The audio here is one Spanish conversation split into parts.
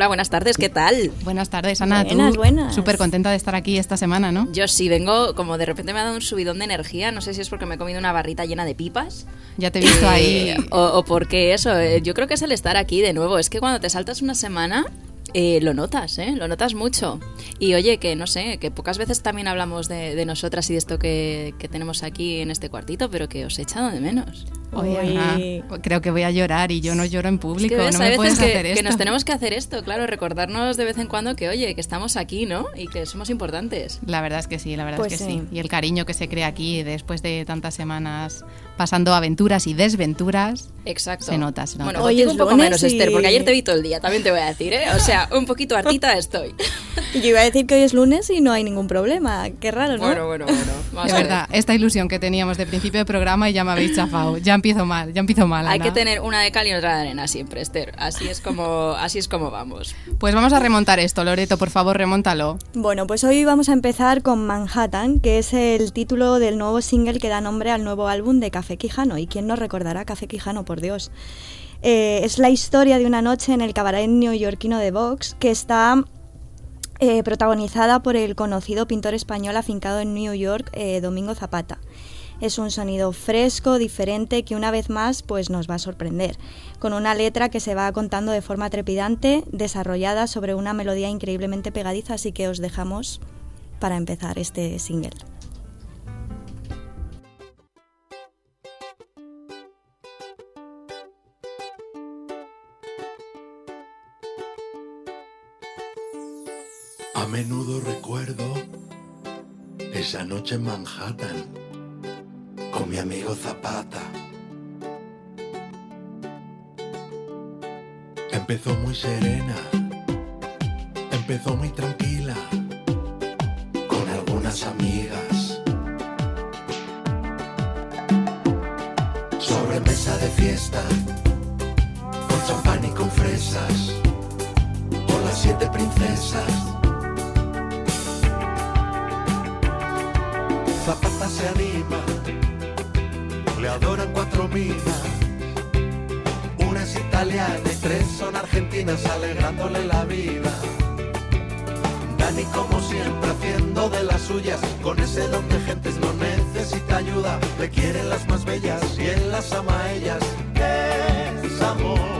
Hola, buenas tardes, ¿qué tal? Buenas tardes, Ana. Buenas, buenas. Súper contenta de estar aquí esta semana, ¿no? Yo sí, vengo como de repente me ha dado un subidón de energía, no sé si es porque me he comido una barrita llena de pipas. Ya te he visto ahí. Eh, o, o porque eso, eh, yo creo que es el estar aquí de nuevo. Es que cuando te saltas una semana, eh, lo notas, ¿eh? Lo notas mucho. Y oye, que no sé, que pocas veces también hablamos de, de nosotras y de esto que, que tenemos aquí en este cuartito, pero que os he echado de menos. Oye, Uy. Creo que voy a llorar y yo no lloro en Es público. que ves, no me puedes que, hacer que esto. nos tenemos que hacer esto, claro, recordarnos de vez en cuando que, oye, que estamos aquí, ¿no? Y que somos importantes. La verdad es que sí, la verdad Pues es que sí. sí. Y el cariño que se crea aquí después de tantas semanas pasando aventuras y desventuras. Exacto. Se nota, se nota. Bueno, Hoy es un poco lunes menos, y- Esther, porque ayer te vi todo el día, también te voy a decir, ¿eh? O sea, un poquito hartita estoy. Y yo iba a decir que hoy es lunes y no hay ningún problema. Qué raro, ¿no? Bueno, bueno, bueno. Vamos de a ver. verdad, esta ilusión que teníamos de principio de programa y ya me habéis chafado. Ya empiezo mal, ya empiezo mal. Hay Ana. que tener una de cal y otra de arena siempre, Esther. Así es como, así es como vamos. Pues vamos a remontar esto, Loreto, por favor, remóntalo. Bueno, pues hoy vamos a empezar con Manhattan, que es el título del nuevo single que da nombre al nuevo álbum de Café Quijano. ¿Y quién nos recordará Café Quijano, por Dios? Eh, es la historia de una noche en el cabaret neoyorquino de Vox, que está eh, protagonizada por el conocido pintor español afincado en New York, eh, Domingo Zapata. Es un sonido fresco, diferente, que una vez más pues, nos va a sorprender, con una letra que se va contando de forma trepidante, desarrollada sobre una melodía increíblemente pegadiza, así que os dejamos para empezar este single. A menudo recuerdo esa noche en Manhattan mi amigo Zapata. Empezó muy serena, empezó muy tranquila, con algunas amigas. Sobre mesa de fiesta, con champán y con fresas, con las siete princesas. Zapata se anima, adoran cuatro minas. Una es italiana y tres son argentinas alegrándole la vida. Dani como siempre haciendo de las suyas, con ese don de gentes no necesita ayuda. Le quieren las más bellas y él las ama a ellas. Es amor.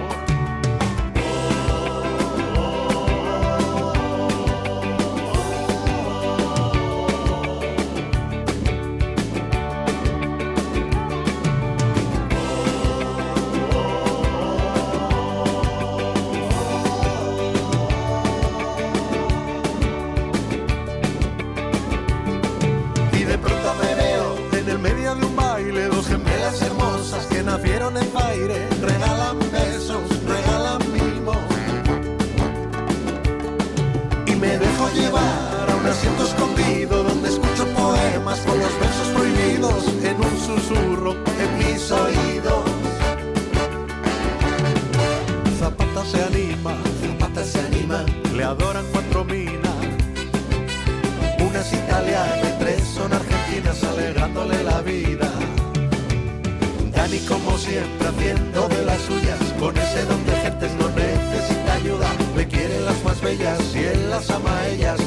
Haciendo de las suyas, con ese don de gentes no necesita ayuda. Le quieren las más bellas y él las ama a ellas.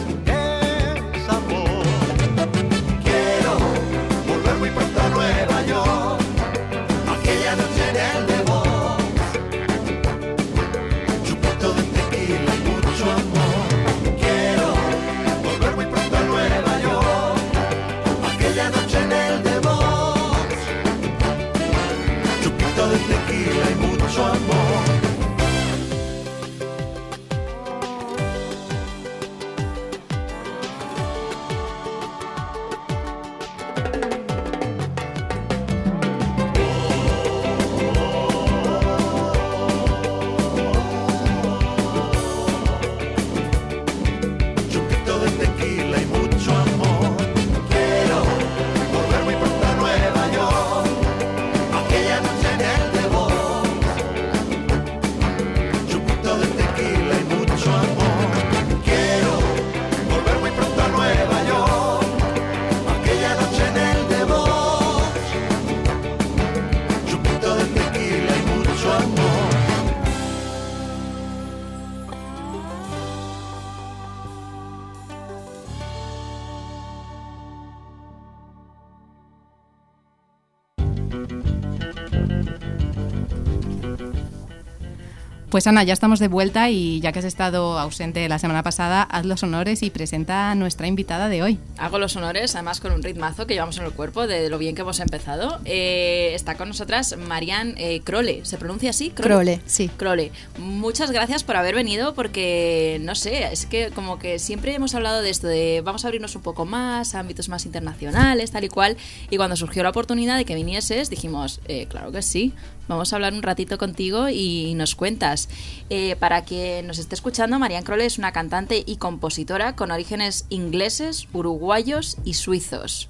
Pues Ana, ya estamos de vuelta y ya que has estado ausente la semana pasada, haz los honores y presenta a nuestra invitada de hoy. Hago los honores, además con un ritmazo que llevamos en el cuerpo de lo bien que hemos empezado. Eh, está con nosotras Marian eh, Crole, ¿se pronuncia así? Crole, sí. Crole. Muchas gracias por haber venido porque, no sé, es que como que siempre hemos hablado de esto, de vamos a abrirnos un poco más a ámbitos más internacionales, tal y cual. Y cuando surgió la oportunidad de que vinieses, dijimos, eh, claro que sí, vamos a hablar un ratito contigo y nos cuentas. Eh, para quien nos esté escuchando, Marianne Crowley es una cantante y compositora con orígenes ingleses, uruguayos y suizos.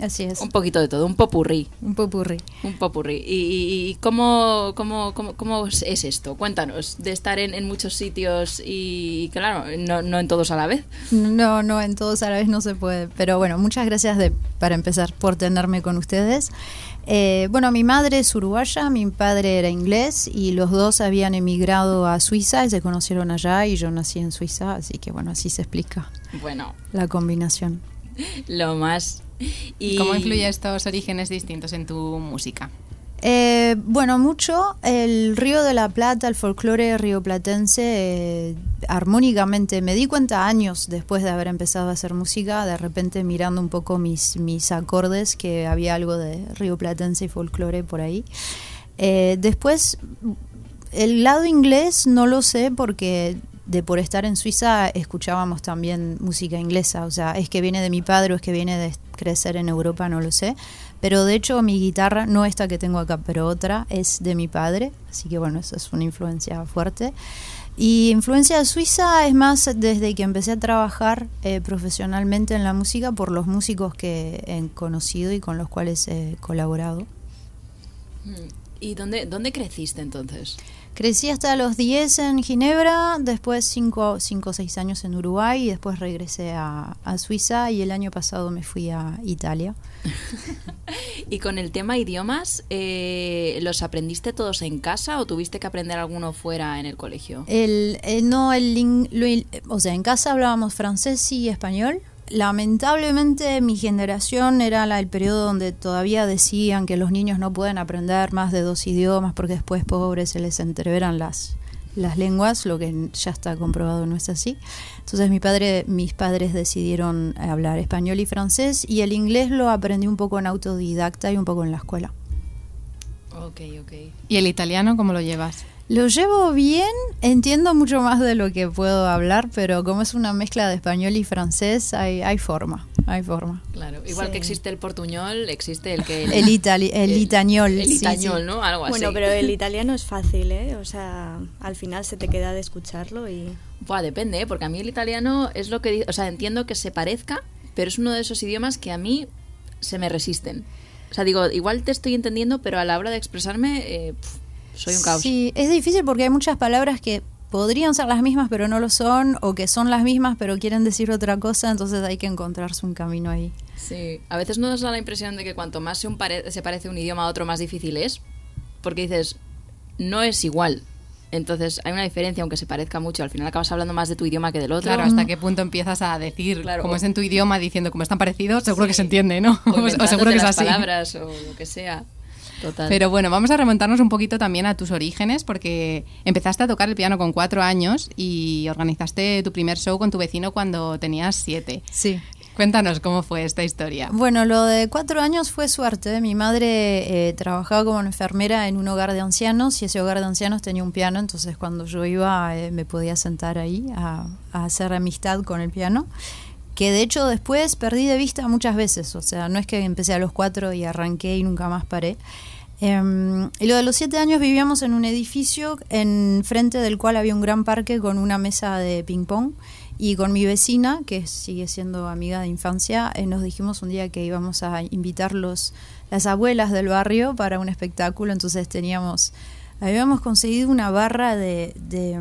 Así es. Un poquito de todo, un popurrí. Un popurrí. Un popurrí. ¿Y, y cómo, cómo, cómo, cómo, es esto? Cuéntanos, de estar en, en muchos sitios y, claro, no, no, en todos a la vez. No, no, en todos a la vez no se puede. Pero bueno, muchas gracias de, para empezar por tenerme con ustedes. Eh, bueno, mi madre es uruguaya, mi padre era inglés y los dos habían emigrado a Suiza y se conocieron allá y yo nací en Suiza, así que bueno, así se explica. Bueno. La combinación. Lo más. ¿Y cómo influye estos orígenes distintos en tu música? Eh, bueno, mucho. El Río de la Plata, el folclore rioplatense, eh, armónicamente, me di cuenta años después de haber empezado a hacer música, de repente mirando un poco mis, mis acordes, que había algo de rioplatense y folclore por ahí. Eh, después, el lado inglés no lo sé porque de por estar en Suiza escuchábamos también música inglesa, o sea, es que viene de mi padre o es que viene de crecer en Europa, no lo sé pero de hecho mi guitarra, no esta que tengo acá, pero otra, es de mi padre, así que bueno, eso es una influencia fuerte. Y influencia suiza es más desde que empecé a trabajar eh, profesionalmente en la música por los músicos que he conocido y con los cuales he colaborado. Mm. ¿Y dónde, dónde creciste entonces? Crecí hasta los 10 en Ginebra, después 5 o 6 años en Uruguay y después regresé a, a, Suiza y el año pasado me fui a Italia. y con el tema idiomas, eh, ¿los aprendiste todos en casa o tuviste que aprender alguno fuera en el colegio? El, eh, no, el, lo, o sea, en casa hablábamos francés y español lamentablemente mi generación era la, el periodo donde todavía decían que los niños no pueden aprender más de dos idiomas porque después pobres se les entreveran las, las lenguas, lo que ya está comprobado no es así. Entonces mi padre, mis padres decidieron hablar español y francés y el inglés lo aprendí un poco en autodidacta y un poco en la escuela. Ok, ok. ¿Y el italiano cómo lo llevas? Lo llevo bien, entiendo mucho más de lo que puedo hablar, pero como es una mezcla de español y francés, hay, hay forma, hay forma. Claro, igual sí. que existe el portuñol, existe el que... El, itali el, el itañol. El, itañol, sí, ¿no? Algo así. Bueno, pero el italiano es fácil, ¿eh? O sea, al final se te queda de escucharlo y... Buah, depende, ¿eh? Porque a mí el italiano es lo que... O sea, entiendo que se parezca, pero es uno de esos idiomas que a mí se me resisten. O sea, digo, igual te estoy entendiendo, pero a la hora de expresarme... Eh, pff, soy un caos. Sí, es difícil porque hay muchas palabras que podrían ser las mismas pero no lo son, o que son las mismas pero quieren decir otra cosa, entonces hay que encontrarse un camino ahí. Sí, a veces nos da la impresión de que cuanto más se, un pare se parece un idioma a otro, más difícil es, porque dices, no es igual. Entonces hay una diferencia, aunque se parezca mucho. Al final acabas hablando más de tu idioma que del otro. Claro, hasta qué punto empiezas a decir, claro, como es en tu idioma, diciendo como están parecidos, seguro sí. que se entiende, ¿no? O, o seguro que es así. palabras o lo que sea. Total. Pero bueno, vamos a remontarnos un poquito también a tus orígenes, porque empezaste a tocar el piano con cuatro años y organizaste tu primer show con tu vecino cuando tenías siete. Sí. Cuéntanos cómo fue esta historia. Bueno, lo de cuatro años fue suerte. Mi madre eh, trabajaba como enfermera en un hogar de ancianos y ese hogar de ancianos tenía un piano, entonces cuando yo iba eh, me podía sentar ahí a, a hacer amistad con el piano que de hecho después perdí de vista muchas veces, o sea, no es que empecé a los cuatro y arranqué y nunca más paré. Eh, y lo de los siete años vivíamos en un edificio en frente del cual había un gran parque con una mesa de ping pong y con mi vecina, que sigue siendo amiga de infancia, eh, nos dijimos un día que íbamos a invitar los, las abuelas del barrio para un espectáculo, entonces teníamos habíamos conseguido una barra de, de,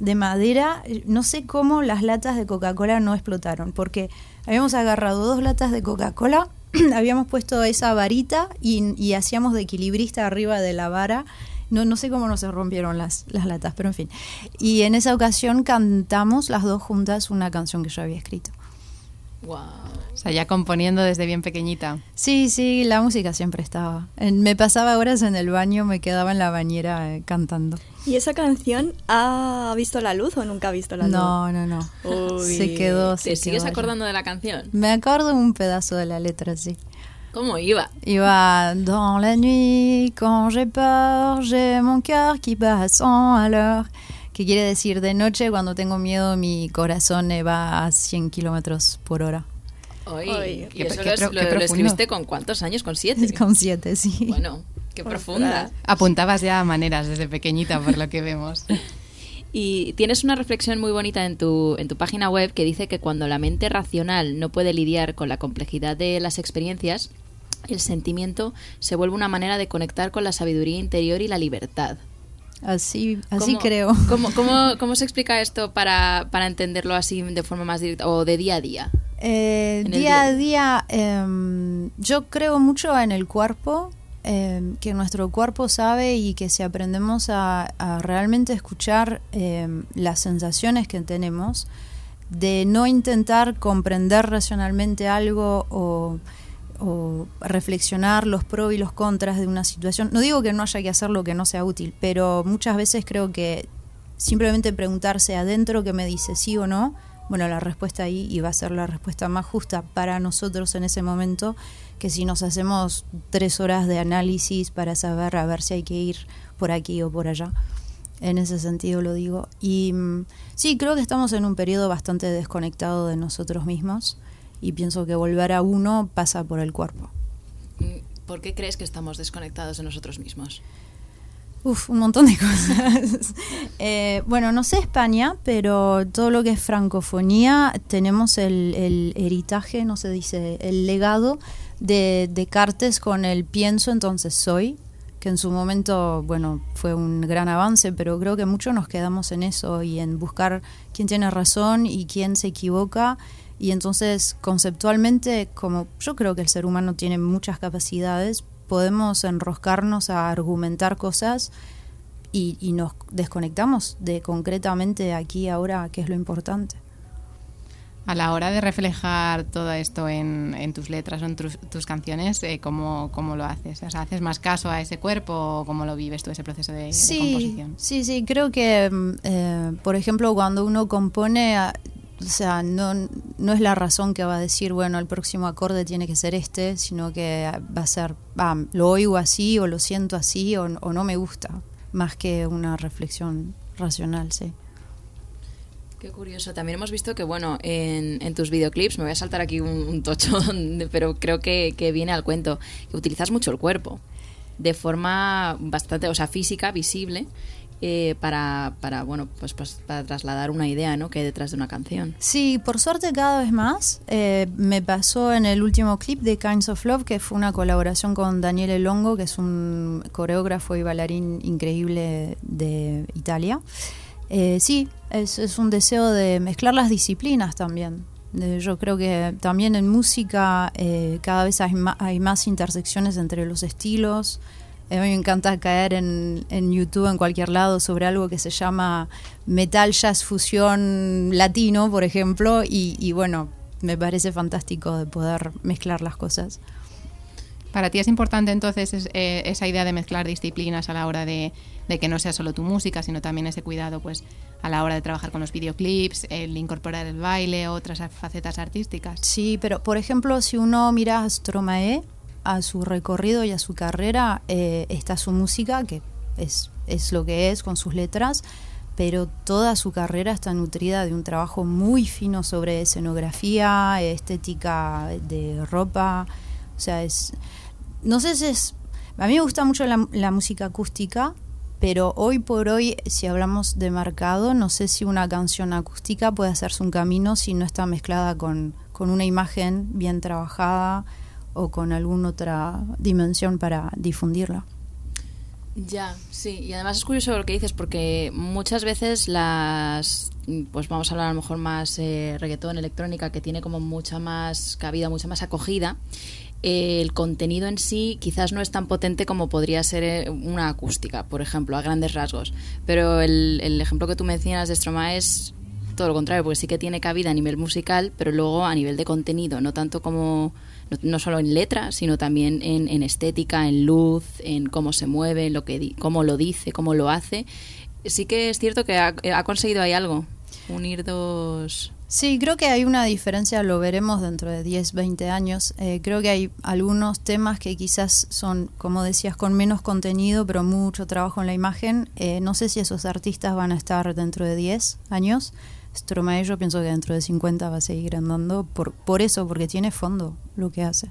de, madera. No sé cómo las latas de Coca-Cola no explotaron, porque habíamos agarrado dos latas de Coca-Cola, habíamos puesto esa varita y, hacíamos de equilibrista arriba de la vara. No, no sé cómo no se rompieron las, las latas, pero en fin. Y en esa ocasión cantamos las dos juntas una canción que yo había escrito. Wow. O sea, ya componiendo desde bien pequeñita. Sí, sí, la música siempre estaba. Me pasaba horas en el baño, me quedaba en la bañera eh, cantando. ¿Y esa canción ha visto la luz o nunca ha visto la luz? No, no, no. Uy, se quedó. ¿Te se sigues quedó allí. acordando de la canción? Me acuerdo un pedazo de la letra, sí. ¿Cómo iba? Iba dans la nuit, quand j'ai peur, j'ai mon cœur qui bat à 100 à l'heure. Que quiere decir de noche, cuando tengo miedo, mi corazón va a 100 kilómetros por hora. Oy, Oy, ¿y qué- eso qué lo, qué escribiste con cuántos años? ¿Con siete? Con siete, sí. Bueno, qué profunda. Apuntabas ya maneras desde pequeñita, por lo que vemos. Y tienes una reflexión muy bonita en tu, en tu página web que dice que cuando la mente racional no puede lidiar con la complejidad de las experiencias, el sentimiento se vuelve una manera de conectar con la sabiduría interior y la libertad. Así, así ¿Cómo- creo. ¿cómo, cómo, cómo se explica esto para, para entenderlo así de forma más directa o de día a día? Eh, día a día. día, em, yo creo mucho en el cuerpo, em, que nuestro cuerpo sabe y que si aprendemos a, a realmente escuchar em, las sensaciones que tenemos, de no intentar comprender racionalmente algo o, o reflexionar los pros y los contras de una situación. No digo que no haya que hacer lo que no sea útil, pero muchas veces creo que simplemente preguntarse adentro que me dice sí o no, bueno, la respuesta ahí va a ser la respuesta más justa para nosotros en ese momento que si nos hacemos tres horas de análisis para saber a ver si hay que ir por aquí o por allá. En ese sentido lo digo. Y mm, sí, creo que estamos en un periodo bastante desconectado de nosotros mismos y pienso que volver a uno pasa por el cuerpo. Mm, ¿Por qué crees que estamos desconectados de nosotros mismos? Uf, un montón de cosas. Eh, bueno, no sé España, pero todo lo que es francofonía, tenemos el, el heritaje, no se dice, el legado de Descartes con el pienso, entonces soy, que en su momento, bueno, fue un gran avance, pero creo que muchos nos quedamos en eso y en buscar quién tiene razón y quién se equivoca. Y entonces, conceptualmente, como yo creo que el ser humano tiene muchas capacidades, podemos enroscarnos a argumentar cosas y, y nos desconectamos de concretamente aquí ahora qué es lo importante. A la hora de reflejar todo esto en, en tus letras o en tus, tus canciones, eh, ¿cómo, ¿cómo lo haces? O sea, ¿haces más caso a ese cuerpo o cómo lo vives tú ese proceso de, composición? sí, sí, creo que, mm, eh, por ejemplo, cuando uno compone, ah, o sea, no, no es la razón que va a decir, bueno, el próximo acorde tiene que ser este, sino que va a ser, lo oigo así o lo siento así o, o no me gusta, más que una reflexión racional, sí. Qué curioso. También hemos visto que, bueno, en, en tus videoclips, me voy a saltar aquí un, un tocho, pero creo que, que viene al cuento, que utilizas mucho el cuerpo, de forma bastante, o sea, física, visible, eh, para, para, bueno, pues, pues para trasladar una idea, ¿no? Que hay detrás de una canción. Sí, por suerte cada vez más. Eh, me pasó en el último clip de Kinds of Love, que fue una colaboración con Daniele Longo, que es un coreógrafo y bailarín increíble de Italia. Eh, sí, es, es un deseo de mezclar las disciplinas también. De- yo creo que también en música eh, cada vez hay, hay más intersecciones entre los estilos. A mí me encanta caer en, en YouTube, en cualquier lado, sobre algo que se llama metal jazz fusión latino, por ejemplo, y, y bueno, me parece fantástico de poder mezclar las cosas. Para ti es importante entonces es- eh, esa idea de mezclar disciplinas a la hora de, de que no sea solo tu música, sino también ese cuidado pues a la hora de trabajar con los videoclips, el incorporar el baile, otras facetas artísticas. Sí, pero por ejemplo, si uno mira a Stromae, a su recorrido y a su carrera, eh, está su música, que es, es lo que es con sus letras, pero toda su carrera está nutrida de un trabajo muy fino sobre escenografía, estética de ropa, o sea, es... No sé si es... A mí me gusta mucho la, la música acústica, pero hoy por hoy, si hablamos de mercado, no sé si una canción acústica puede hacerse un camino si no está mezclada con, con una imagen bien trabajada o con alguna otra dimensión para difundirla. Ya, sí, y además es curioso lo que dices porque muchas veces las, pues vamos a hablar a lo mejor más eh, reggaetón, electrónica, que tiene como mucha más cabida, mucha más acogida, eh, el contenido en sí quizás no es tan potente como podría ser eh, una acústica, por ejemplo, a grandes rasgos. Pero el, el ejemplo que tú mencionas de Stromae es todo lo contrario, porque sí que tiene cabida a nivel musical, pero luego a nivel de contenido, no tanto como, no, solo en letra, sino también en, en estética, en luz, en cómo se mueve, lo que cómo lo dice, cómo lo hace. sí que es cierto que ha, ha conseguido ahí algo, unir dos... Sí, creo que hay una diferencia, lo veremos dentro de 10, 20 años. Eh, creo que hay algunos temas que quizás son, como decías, con menos contenido, pero mucho trabajo en la imagen. Eh, no sé si esos artistas van a estar dentro de 10 años. Stromae yo pienso que dentro de 50 va a seguir andando por, por eso, porque tiene fondo lo que hace.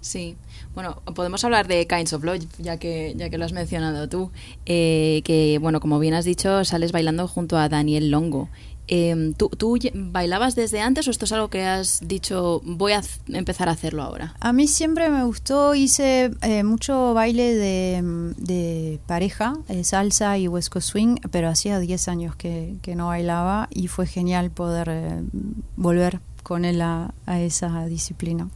Sí, bueno, podemos hablar de Kinds of Love, ya que, ya que lo has mencionado tú, eh, que, bueno, como bien has dicho, sales bailando junto a Daniel Longo. Eh, ¿tú, ¿Tú ye- bailabas desde antes o esto es algo que has dicho, voy a empezar a hacerlo ahora? A mí siempre me gustó, hice eh, mucho baile de, de pareja, eh, salsa y Coast Swing, pero hacía 10 años que, no bailaba y fue genial poder eh, volver con él a esa disciplina.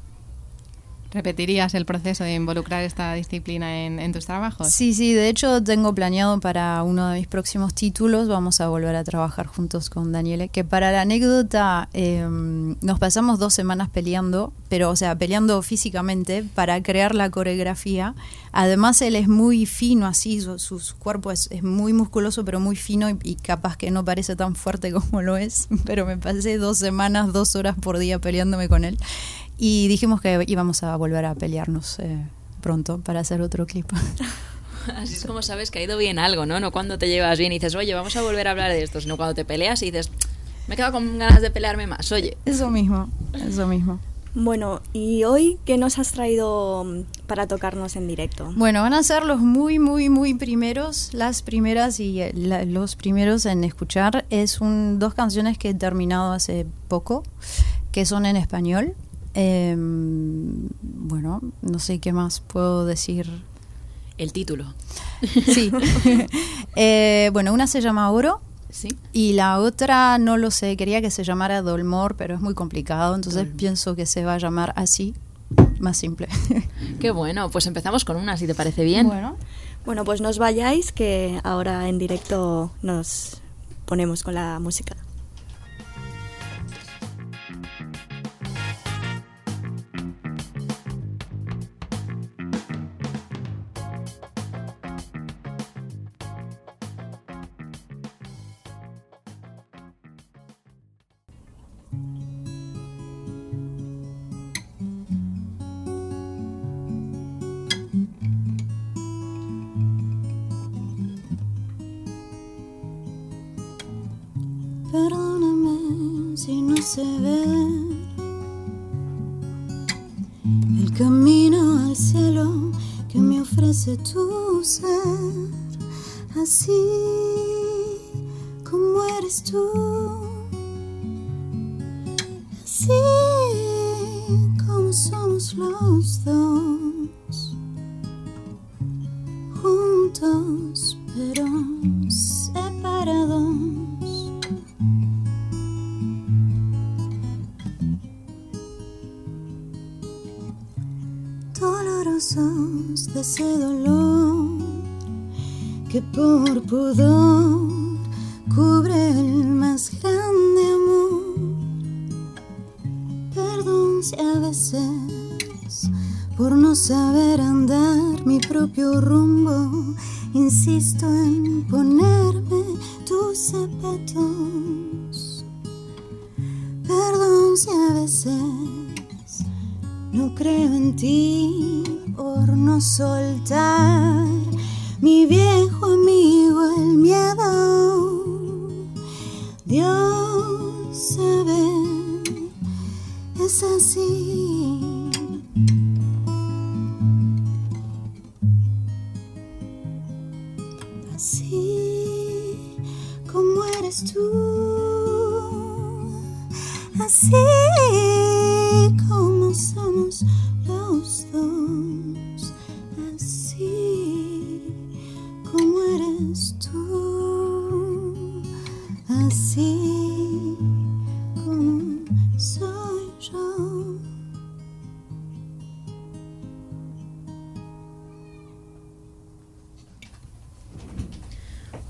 ¿Repetirías el proceso de involucrar esta disciplina en, tus trabajos? Sí, sí, de hecho tengo planeado para uno de mis próximos títulos, vamos a volver a trabajar juntos con Daniele, que para la anécdota eh, nos pasamos dos semanas peleando, pero o sea, peleando físicamente para crear la coreografía. Además él es muy fino así, su, cuerpo es, es muy musculoso, pero muy fino y, y capaz que no parece tan fuerte como lo es, pero me pasé dos semanas, dos horas por día peleándome con él. Y dijimos que íbamos a volver a pelearnos eh, pronto para hacer otro clip. Así es como sabes que ha ido bien algo, ¿no? No cuando te llevas bien y dices, oye, vamos a volver a hablar de esto, sino cuando te peleas y dices, me he quedado con ganas de pelearme más, oye. Eso mismo, eso mismo. Bueno, ¿y hoy qué nos has traído mm, para tocarnos en directo? Bueno, van a ser los muy, muy, muy primeros, las primeras y eh, la- los primeros en escuchar. Es un, dos canciones que he terminado hace poco, que son en español. Eh, bueno, no sé qué más puedo decir. El título. Sí. Eh, bueno, una se llama Oro ¿Sí? y la otra no lo sé, quería que se llamara Dolmor, pero es muy complicado, entonces Dolmor. pienso que se va a llamar así, más simple. Qué bueno, pues empezamos con una, si te parece bien. Bueno. Bueno, pues no os vayáis, que ahora en directo nos ponemos con la música. El camino al cielo que me ofrece tu ser, así como eres tú,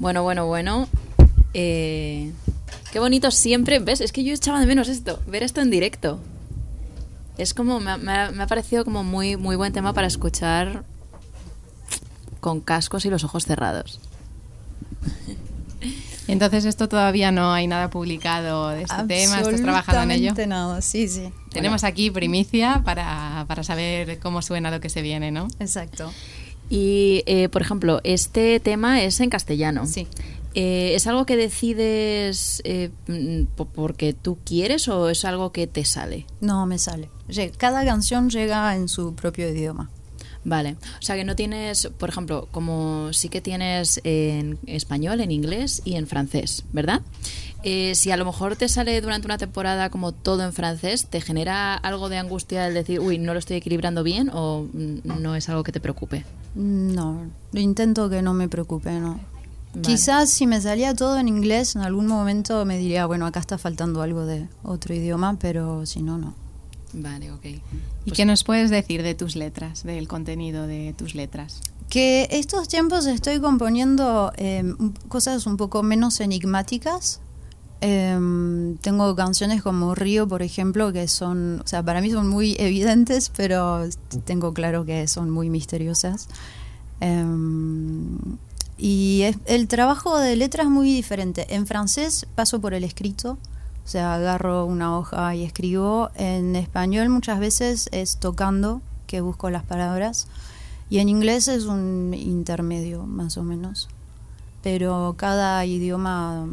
Bueno, bueno, bueno. Eh, qué bonito siempre. ¿Ves? Es que yo echaba de menos esto, ver esto en directo. Es como, me ha, me ha- me ha parecido como muy, muy buen tema para escuchar con cascos y los ojos cerrados. Entonces esto todavía no hay nada publicado de este tema, estás trabajando en ello. nada, sí, sí. Tenemos aquí primicia para, para, saber cómo suena lo que se viene, ¿no? Exacto. Y, eh, por ejemplo, este tema es en castellano. Sí. Eh, ¿Es algo que decides eh, porque tú quieres o es algo que te sale? No, me sale. Cada canción llega en su propio idioma. Vale, o sea que no tienes, por ejemplo, como sí que tienes en español, en inglés y en francés, ¿verdad? Eh, si a lo mejor te sale durante una temporada como todo en francés, ¿te genera algo de angustia el decir, uy, no lo estoy equilibrando bien o no es algo que te preocupe? No, intento que no me preocupe, no. Quizás si me salía todo en inglés, en algún momento me diría, bueno, acá está faltando algo de otro idioma, pero si no, no. Vale, ok. ¿Y pues qué nos puedes decir de tus letras, del contenido de tus letras? Que estos tiempos estoy componiendo em, cosas un poco menos enigmáticas. Em, tengo canciones como Río, por ejemplo, que son, o sea, para mí son muy evidentes, pero tengo claro que son muy misteriosas. Em, y el trabajo de letras es muy diferente. En francés paso por el escrito, o sea, agarro una hoja y escribo. En español muchas veces es tocando, que busco las palabras. Y en inglés es un intermedio, más o menos. Pero cada idioma...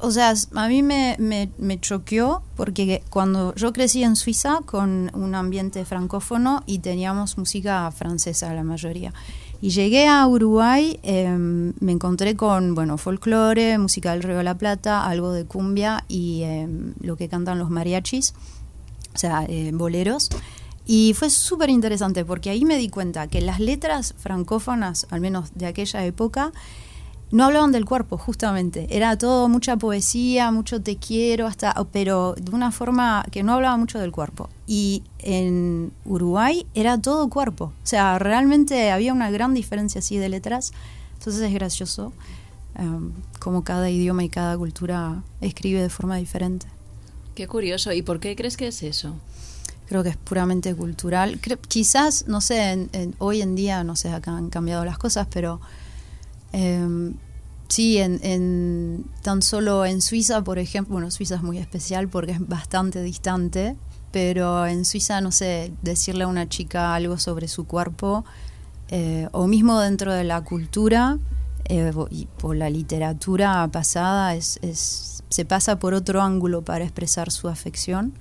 o sea, a mí me, me, me choqueó porque cuando yo crecí en Suiza con un ambiente francófono y teníamos música francesa la mayoría. Y llegué a Uruguay, em, me encontré con, bueno, folclore, música del Río de la Plata, algo de cumbia y em, lo que cantan los mariachis, o sea, eh, boleros. Y fue súper interesante porque ahí me di cuenta que las letras francófonas, al menos de aquella época, no hablaban del cuerpo, justamente. Era todo mucha poesía, mucho te quiero, hasta, pero de una forma que no hablaba mucho del cuerpo. Y en Uruguay era todo cuerpo. O sea, realmente había una gran diferencia así de letras. Entonces es gracioso um, como cada idioma y cada cultura escribe de forma diferente. Qué curioso. ¿Y por qué crees que es eso? Creo que es puramente cultural. quizás, no sé, hoy en día, no sé, acá han cambiado las cosas, pero eh, sí, en, tan solo en Suiza, por ejemplo, bueno, Suiza es muy especial porque es bastante distante, pero en Suiza, no sé, decirle a una chica algo sobre su cuerpo, eh, o mismo dentro de la cultura eh, y por la literatura pasada, es, es, se pasa por otro ángulo para expresar su afección,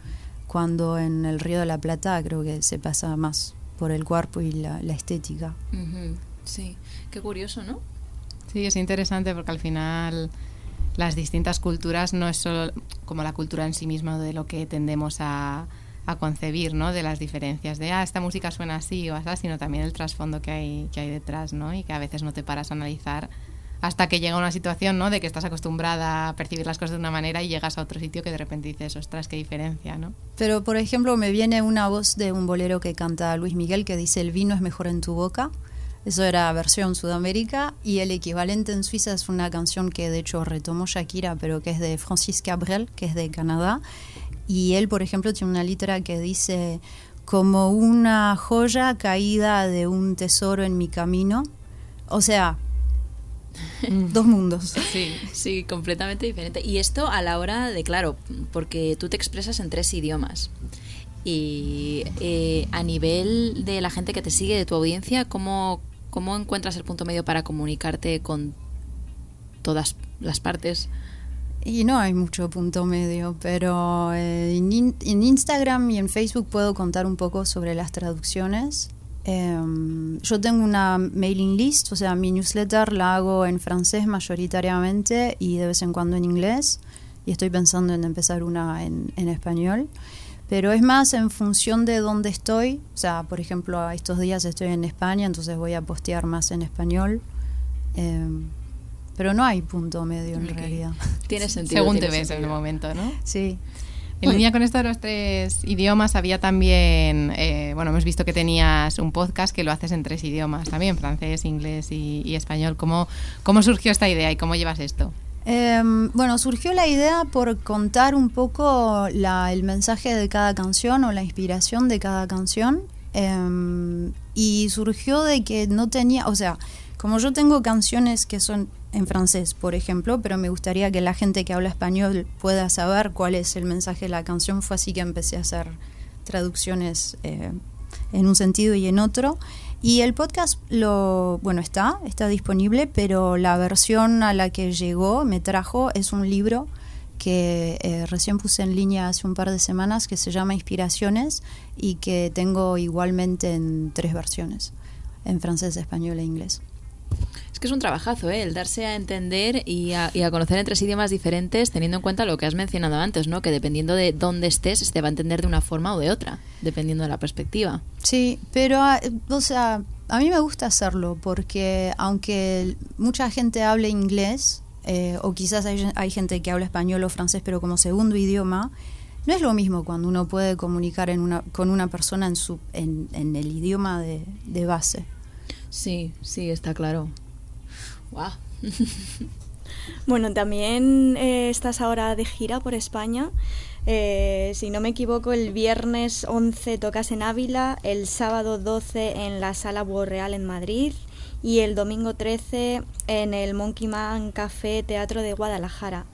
cuando en el Río de la Plata creo que se pasa más por el cuerpo y la, estética. Sí, qué curioso, ¿no? Sí, es interesante porque al final las distintas culturas no es solo como la cultura en sí misma de lo que tendemos a, concebir, ¿no? De las diferencias de, ah, esta música suena así o así, sino también el trasfondo que hay, que hay detrás, ¿no? Y que a veces no te paras a analizar hasta que llega una situación, ¿no? De que estás acostumbrada a percibir las cosas de una manera y llegas a otro sitio que de repente dices, ostras, qué diferencia, ¿no? Pero, por ejemplo, me viene una voz de un bolero que canta Luis Miguel que dice, el vino es mejor en tu boca. Eso era versión Sudamérica y el equivalente en Suiza es una canción que de hecho retomó Shakira, pero que es de Francis Cabrel, que es de Canadá. Y él, por ejemplo, tiene una letra que dice como una joya caída de un tesoro en mi camino. O sea, dos mundos. Sí, sí, completamente diferente. Y esto a la hora de, claro, porque tú te expresas en tres idiomas. Y eh, a nivel de la gente que te sigue, de tu audiencia, ¿cómo, ¿Cómo encuentras el punto medio para comunicarte con todas las partes? Y no hay mucho punto medio, pero eh, en, Instagram y en Facebook puedo contar un poco sobre las traducciones. Em, yo tengo una mailing list, o sea, mi newsletter la hago en francés mayoritariamente y de vez en cuando en inglés. Y estoy pensando en empezar una en, en español pero es más en función de dónde estoy. O sea, por ejemplo, estos días estoy en España, entonces voy a postear más en español. Em, pero no hay punto medio en realidad. Tiene sentido. Según te ves en el momento, ¿no? Sí. En línea con esto de los tres idiomas, había también, eh, bueno, hemos visto que tenías un podcast que lo haces en tres idiomas también, francés, inglés y, y español. ¿Cómo, ¿Cómo surgió esta idea y cómo llevas esto? Em, bueno, surgió la idea por contar un poco el mensaje de cada canción o la inspiración de cada canción. Em, y surgió de que no tenía, o sea, como yo tengo canciones que son en francés, por ejemplo, pero me gustaría que la gente que habla español pueda saber cuál es el mensaje de la canción. Fue así que empecé a hacer traducciones eh, en un sentido y en otro. Y el podcast lo, bueno, está, está disponible, pero la versión a la que llegó, me trajo, es un libro que eh, recién puse en línea hace un par de semanas que se llama Inspiraciones y que tengo igualmente en tres versiones, en francés, español e inglés. Es que es un trabajazo, ¿eh? el darse a entender y a, conocer en tres idiomas diferentes, teniendo en cuenta lo que has mencionado antes, ¿no? que dependiendo de dónde estés, se te va a entender de una forma o de otra, dependiendo de la perspectiva. Sí, pero, ah, o sea, a mí me gusta hacerlo porque aunque mucha gente hable inglés, eh, o quizás hay, gente que habla español o francés, pero como segundo idioma, no es lo mismo cuando uno puede comunicar en una, con una persona en, su, en, el idioma de, de base. Sí, sí, está claro. bueno, también eh, estás ahora de gira por España. Eh, si no me equivoco, el viernes 11 tocas en Ávila, el sábado 12 en la Sala Búho Real en Madrid y el domingo 13 en el Monkey Man Café Teatro de Guadalajara.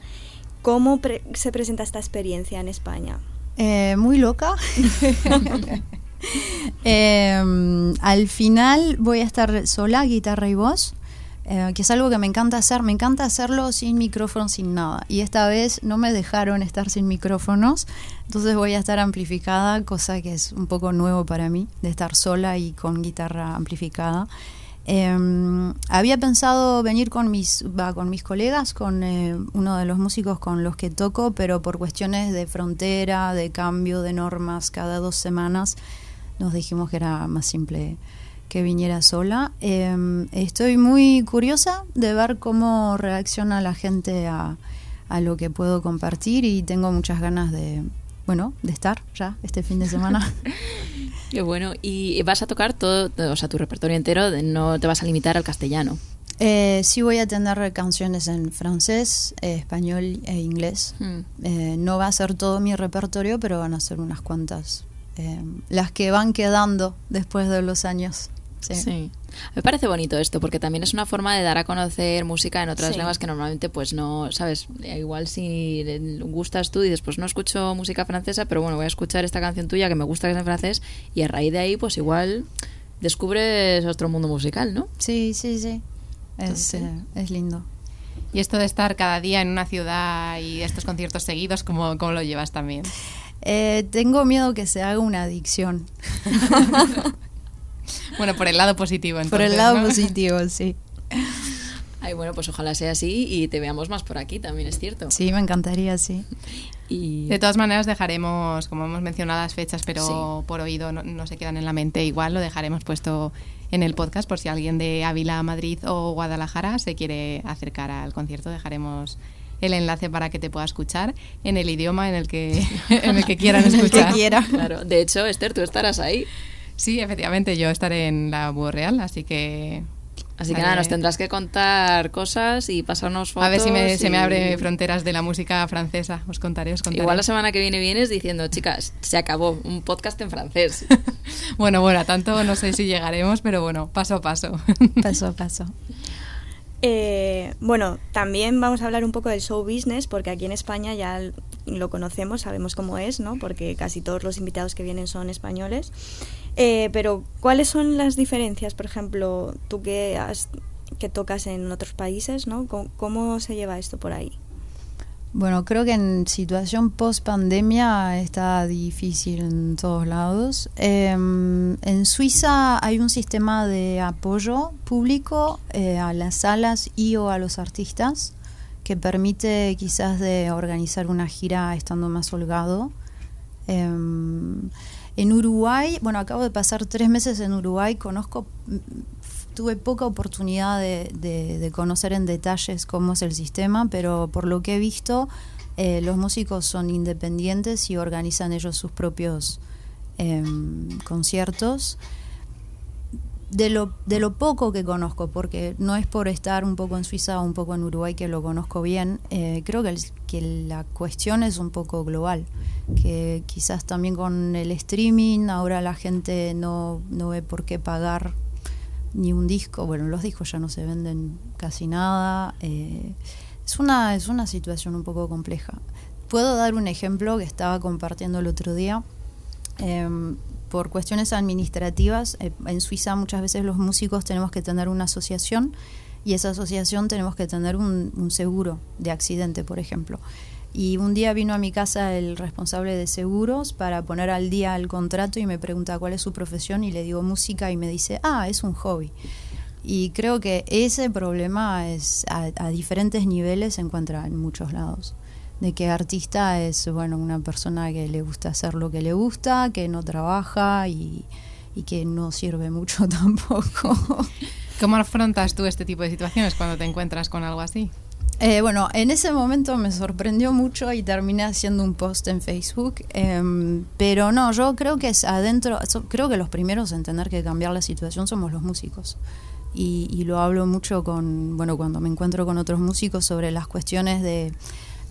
¿Cómo se presenta esta experiencia en España? Eh, muy loca. al final voy a estar sola, guitarra y voz. Eh, que es algo que me encanta hacer. Me encanta hacerlo sin micrófono, sin nada. Y esta vez no me dejaron estar sin micrófonos, entonces voy a estar amplificada, cosa que es un poco nuevo para mí, de estar sola y con guitarra amplificada. Em, había pensado venir con mis, con mis colegas, con eh, uno de los músicos con los que toco, pero por cuestiones de frontera, de cambio de normas cada dos semanas, nos dijimos que era más simple que viniera sola. Em, estoy muy curiosa de ver cómo reacciona la gente a, a, lo que puedo compartir y tengo muchas ganas de, bueno, de estar ya este fin de semana. Qué bueno. ¿Y vas a tocar todo, o sea, tu repertorio entero? No te vas a limitar al castellano. Eh, sí voy a tener canciones en francés, eh, español e inglés. Hmm. Eh, no va a ser todo mi repertorio, pero van a ser unas cuantas. Em, las que van quedando después de los años. Sí. Me parece bonito esto, porque también es una forma de dar a conocer música en otras lenguas que normalmente, pues no, sabes, igual si gustas tú dices, pues no escucho música francesa, pero bueno, voy a escuchar esta canción tuya que me gusta que es en francés, y a raíz de ahí, pues igual descubres otro mundo musical, ¿no? Sí, sí, sí. Es, eh, es lindo. Y esto de estar cada día en una ciudad y estos conciertos seguidos, ¿cómo, cómo lo llevas también? Eh, tengo miedo que se haga una adicción. Bueno, por el lado positivo, entonces. Por el lado positivo, sí. Ay, bueno, pues ojalá sea así y te veamos más por aquí, también es cierto. Sí, me encantaría, sí. Y... De todas maneras dejaremos, como hemos mencionado las fechas, pero por oído no, se quedan en la mente, igual lo dejaremos puesto en el podcast por si alguien de Ávila, Madrid o Guadalajara se quiere acercar al concierto, dejaremos el enlace para que te pueda escuchar en el idioma en el que, en el que quieran escuchar. quiera. Claro. De hecho, Esther, tú estarás ahí. Sí, efectivamente, yo estaré en la Búho Real, así que Así que nada, nos tendrás que contar cosas y pasarnos fotos. A ver si se me abre fronteras de la música francesa. Os contaré, os contaré. Igual la semana que viene vienes diciendo, chicas, se acabó un podcast en francés. bueno, bueno, tanto no sé si llegaremos, pero bueno, paso a paso. paso a paso. Eh, bueno, también vamos a hablar un poco del show business, porque aquí en España ya lo conocemos, sabemos cómo es, ¿no? Porque casi todos los invitados que vienen son españoles. Eh, pero, ¿cuáles son las diferencias? Por ejemplo, tú que, has, que tocas en otros países, ¿no? ¿Cómo, se lleva esto por ahí? Bueno, creo que en situación post pandemia está difícil en todos lados. Em, en Suiza hay un sistema de apoyo público eh, a las salas y o a los artistas que permite quizás de organizar una gira estando más holgado. Em, en Uruguay, bueno, acabo de pasar tres meses en Uruguay, conozco, tuve poca oportunidad de, conocer en detalles cómo es el sistema, pero por lo que he visto, eh, los músicos son independientes y organizan ellos sus propios em, conciertos. De lo, poco que conozco, porque no es por estar un poco en Suiza o un poco en Uruguay que lo conozco bien, eh, creo que, la cuestión es un poco global que quizás también con el streaming ahora la gente no ve por qué pagar ni un disco. Bueno, los discos ya no se venden casi nada. Eh, es, una, es una situación un poco compleja. Puedo dar un ejemplo que estaba compartiendo el otro día. Em, por cuestiones administrativas, eh, en Suiza muchas veces los músicos tenemos que tener una asociación y esa asociación tenemos que tener un, seguro de accidente, por ejemplo. Y un día vino a mi casa el responsable de seguros para poner al día el contrato y me pregunta cuál es su profesión y le digo música y me dice, ah, es un hobby. Y creo que ese problema es a, diferentes niveles se encuentra en muchos lados. De que artista es, bueno, una persona que le gusta hacer lo que le gusta, que no trabaja y, y que no sirve mucho tampoco. ¿Cómo afrontas tú este tipo de situaciones cuando te encuentras con algo así? Eh, bueno, en ese momento me sorprendió mucho y terminé haciendo un post en Facebook, em, pero no, yo creo que es adentro, creo que los primeros en tener que cambiar la situación somos los músicos. Y, y, lo hablo mucho con, bueno, cuando me encuentro con otros músicos sobre las cuestiones de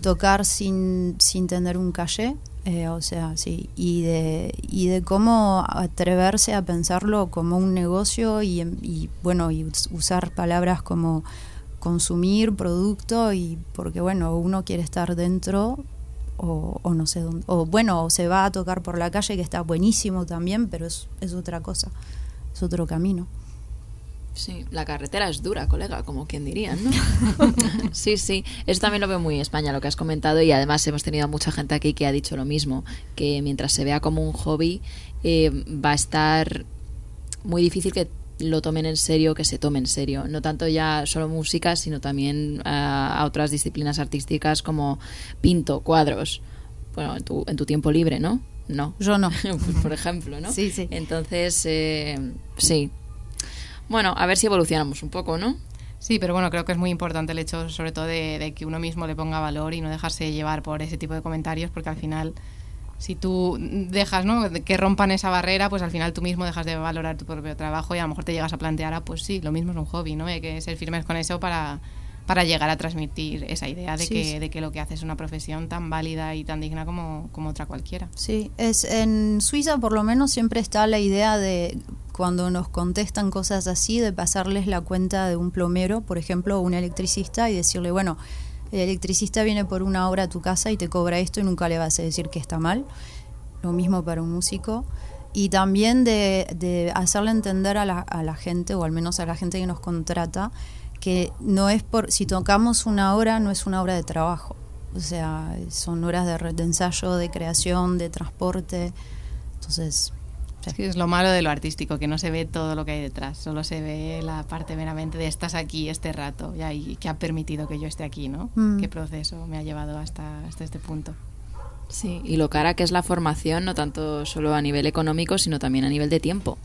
tocar sin, sin tener un calle, eh, o sea, sí, y de, y de cómo atreverse a pensarlo como un negocio y, y bueno, y usar palabras como consumir producto y porque bueno, uno quiere estar dentro o, o, no sé dónde, o bueno, o se va a tocar por la calle que está buenísimo también, pero es, es otra cosa, es otro camino. Sí, la carretera es dura, colega, como quien diría, ¿no? sí, sí, eso también lo veo muy en España, lo que has comentado, y además hemos tenido mucha gente aquí que ha dicho lo mismo, que mientras se vea como un hobby, eh, va a estar muy difícil que lo tomen en serio, que se tome en serio, no tanto ya solo música, sino también a otras disciplinas artísticas como pinto, cuadros, bueno, en tu, en tu tiempo libre, ¿no? No. Yo no. Por ejemplo, ¿no? Sí, sí. Entonces, eh, sí, bueno, a ver si evolucionamos un poco, ¿no? Sí, pero bueno, creo que es muy importante el hecho, sobre todo, de, que uno mismo le ponga valor y no dejarse llevar por ese tipo de comentarios, porque al final, si tú dejas ¿no? que rompan esa barrera, pues al final tú mismo dejas de valorar tu propio trabajo y a lo mejor te llegas a plantear, ah, pues sí, lo mismo es un hobby, ¿no? Hay que ser firmes con eso para, para llegar a transmitir esa idea de, que, de que lo que haces es una profesión tan válida y tan digna como, como otra cualquiera. Sí, es en Suiza por lo menos siempre está la idea de cuando nos contestan cosas así, de pasarles la cuenta de un plomero, por ejemplo, o un electricista, y decirle, bueno, el electricista viene por una hora a tu casa y te cobra esto y nunca le vas a decir que está mal. Lo mismo para un músico. Y también de, hacerle entender a la, a la gente, o al menos a la gente que nos contrata, que no es por, si tocamos una hora, no es una hora de trabajo. O sea, son horas de, de ensayo, de creación, de transporte. Entonces, Sí, es lo malo de lo artístico, que no se ve todo lo que hay detrás, solo se ve la parte meramente de estás aquí este rato y ahí, que ha permitido que yo esté aquí, ¿no? Mm. ¿Qué proceso me ha llevado hasta, hasta este punto? Sí, y lo cara que es la formación, no tanto solo a nivel económico, sino también a nivel de tiempo.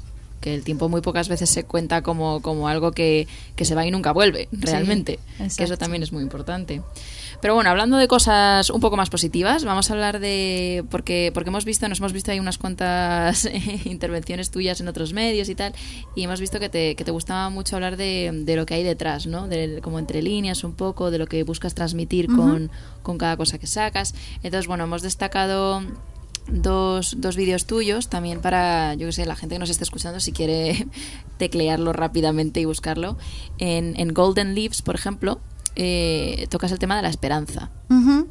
Que el tiempo muy pocas veces se cuenta como, como algo que, que se va y nunca vuelve, realmente. que eso también es muy importante. Pero bueno, hablando de cosas un poco más positivas, vamos a hablar de. Porque, porque hemos visto, nos hemos visto ahí unas cuantas intervenciones tuyas en otros medios y tal, y hemos visto que te, que te gustaba mucho hablar de, de lo que hay detrás, ¿no? De, como entre líneas un poco, de lo que buscas transmitir con, con cada cosa que sacas. Entonces, bueno, hemos destacado dos, dos vídeos tuyos también para, yo que sé, la gente que nos esté escuchando si quiere teclearlo rápidamente y buscarlo. En, en Golden Leaves, por ejemplo, eh, tocas el tema de la esperanza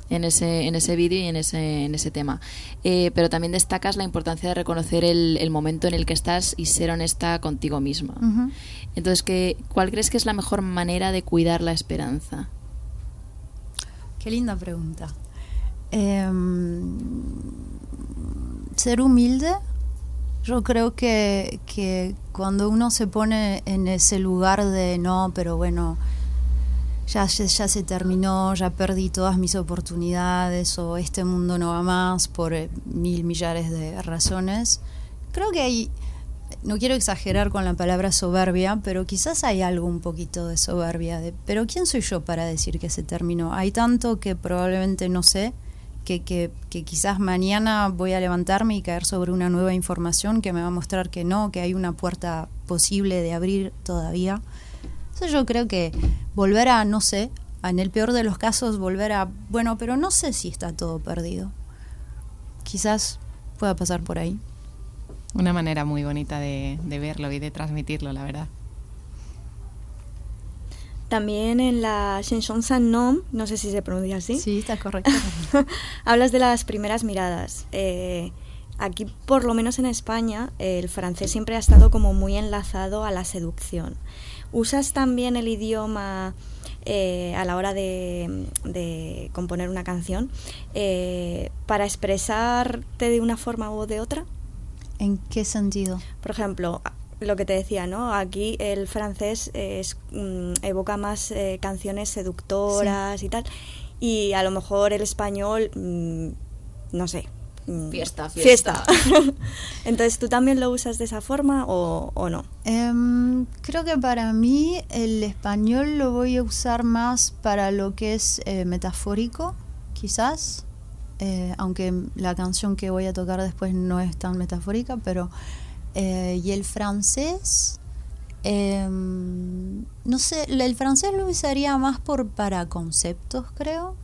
en ese, en ese vídeo y en ese, en ese tema. Eh, pero también destacas la importancia de reconocer el, el, momento en el que estás y ser honesta contigo misma. Entonces, ¿qué, ¿cuál crees que es la mejor manera de cuidar la esperanza? Qué linda pregunta. Em, ser humilde. Yo creo que, que cuando uno se pone en ese lugar de no, pero bueno, ya, ya se terminó, ya perdí todas mis oportunidades o este mundo no va más por eh, mil millares de razones. Creo que hay, no quiero exagerar con la palabra soberbia, pero quizás hay algo un poquito de soberbia. Pero ¿quién soy yo para decir que se terminó? Hay tanto que probablemente no sé, que, que, quizás mañana voy a levantarme y caer sobre una nueva información que me va a mostrar que no, que hay una puerta posible de abrir todavía. Entonces yo creo que volver a, no sé, en el peor de los casos, volver a, bueno, pero no sé si está todo perdido. Quizás pueda pasar por ahí. Una manera muy bonita de, verlo y de transmitirlo, la verdad. También en la Chanson sans nom, no sé si se pronuncia así. Sí, está correcto. hablas de las primeras miradas. Eh, aquí, por lo menos en España, el francés siempre ha estado como muy enlazado a la seducción. ¿Usas también el idioma eh, a la hora de, componer una canción eh, para expresarte de una forma u de otra? ¿En qué sentido? Por ejemplo, lo que te decía, ¿no? Aquí el francés es, mm, evoca más eh, canciones seductoras y tal, y a lo mejor el español, mm, no sé. Mm, fiesta, fiesta. Entonces, ¿tú también lo usas de esa forma o, no? Em, creo que para mí el español lo voy a usar más para lo que es eh, metafórico, quizás. Eh, aunque la canción que voy a tocar después no es tan metafórica, pero eh, y el francés, em, no sé, el francés lo usaría más por para conceptos, creo.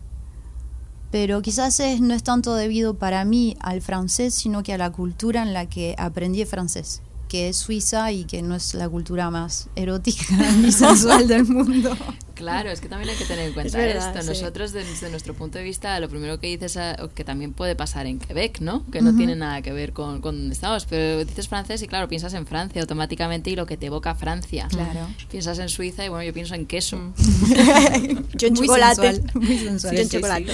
Pero quizás no es tanto debido para mí al francés, sino que a la cultura en la que aprendí francés que es Suiza y que no es la cultura más erótica ni sensual del mundo. Claro, es que también hay que tener en cuenta esto. Nosotros, desde nuestro punto de vista, lo primero que dices, ah, que también puede pasar en Quebec, ¿no? Que no tiene nada que ver con, con, donde estamos, pero dices francés y claro, piensas en Francia automáticamente y lo que te evoca Francia. Claro. Piensas en Suiza y bueno, yo pienso en queso. Mm. yo en chocolate. muy sensual. Yo en chocolate.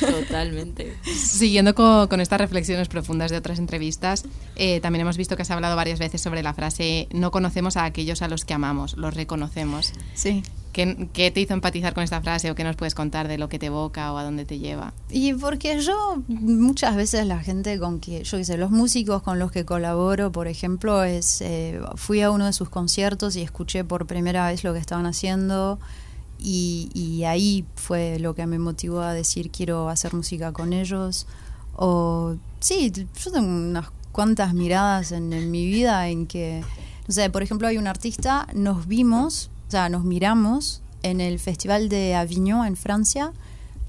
totalmente. Siguiendo con, con, estas reflexiones profundas de otras entrevistas, eh, también hemos visto que has hablado varias veces sobre la frase no conocemos a aquellos a los que amamos, los reconocemos. Sí. ¿Qué, te hizo empatizar con esta frase o qué nos puedes contar de lo que te evoca o a dónde te lleva? Y porque yo muchas veces la gente con que, yo qué sé, los músicos con los que colaboro, por ejemplo, es eh, fui a uno de sus conciertos y escuché por primera vez lo que estaban haciendo y, y ahí fue lo que me motivó a decir quiero hacer música con ellos. O sí, yo tengo unas cuantas miradas en, en mi vida en que, no sé, por ejemplo, hay un artista, nos vimos sea, nos miramos en el Festival de Avignon en Francia,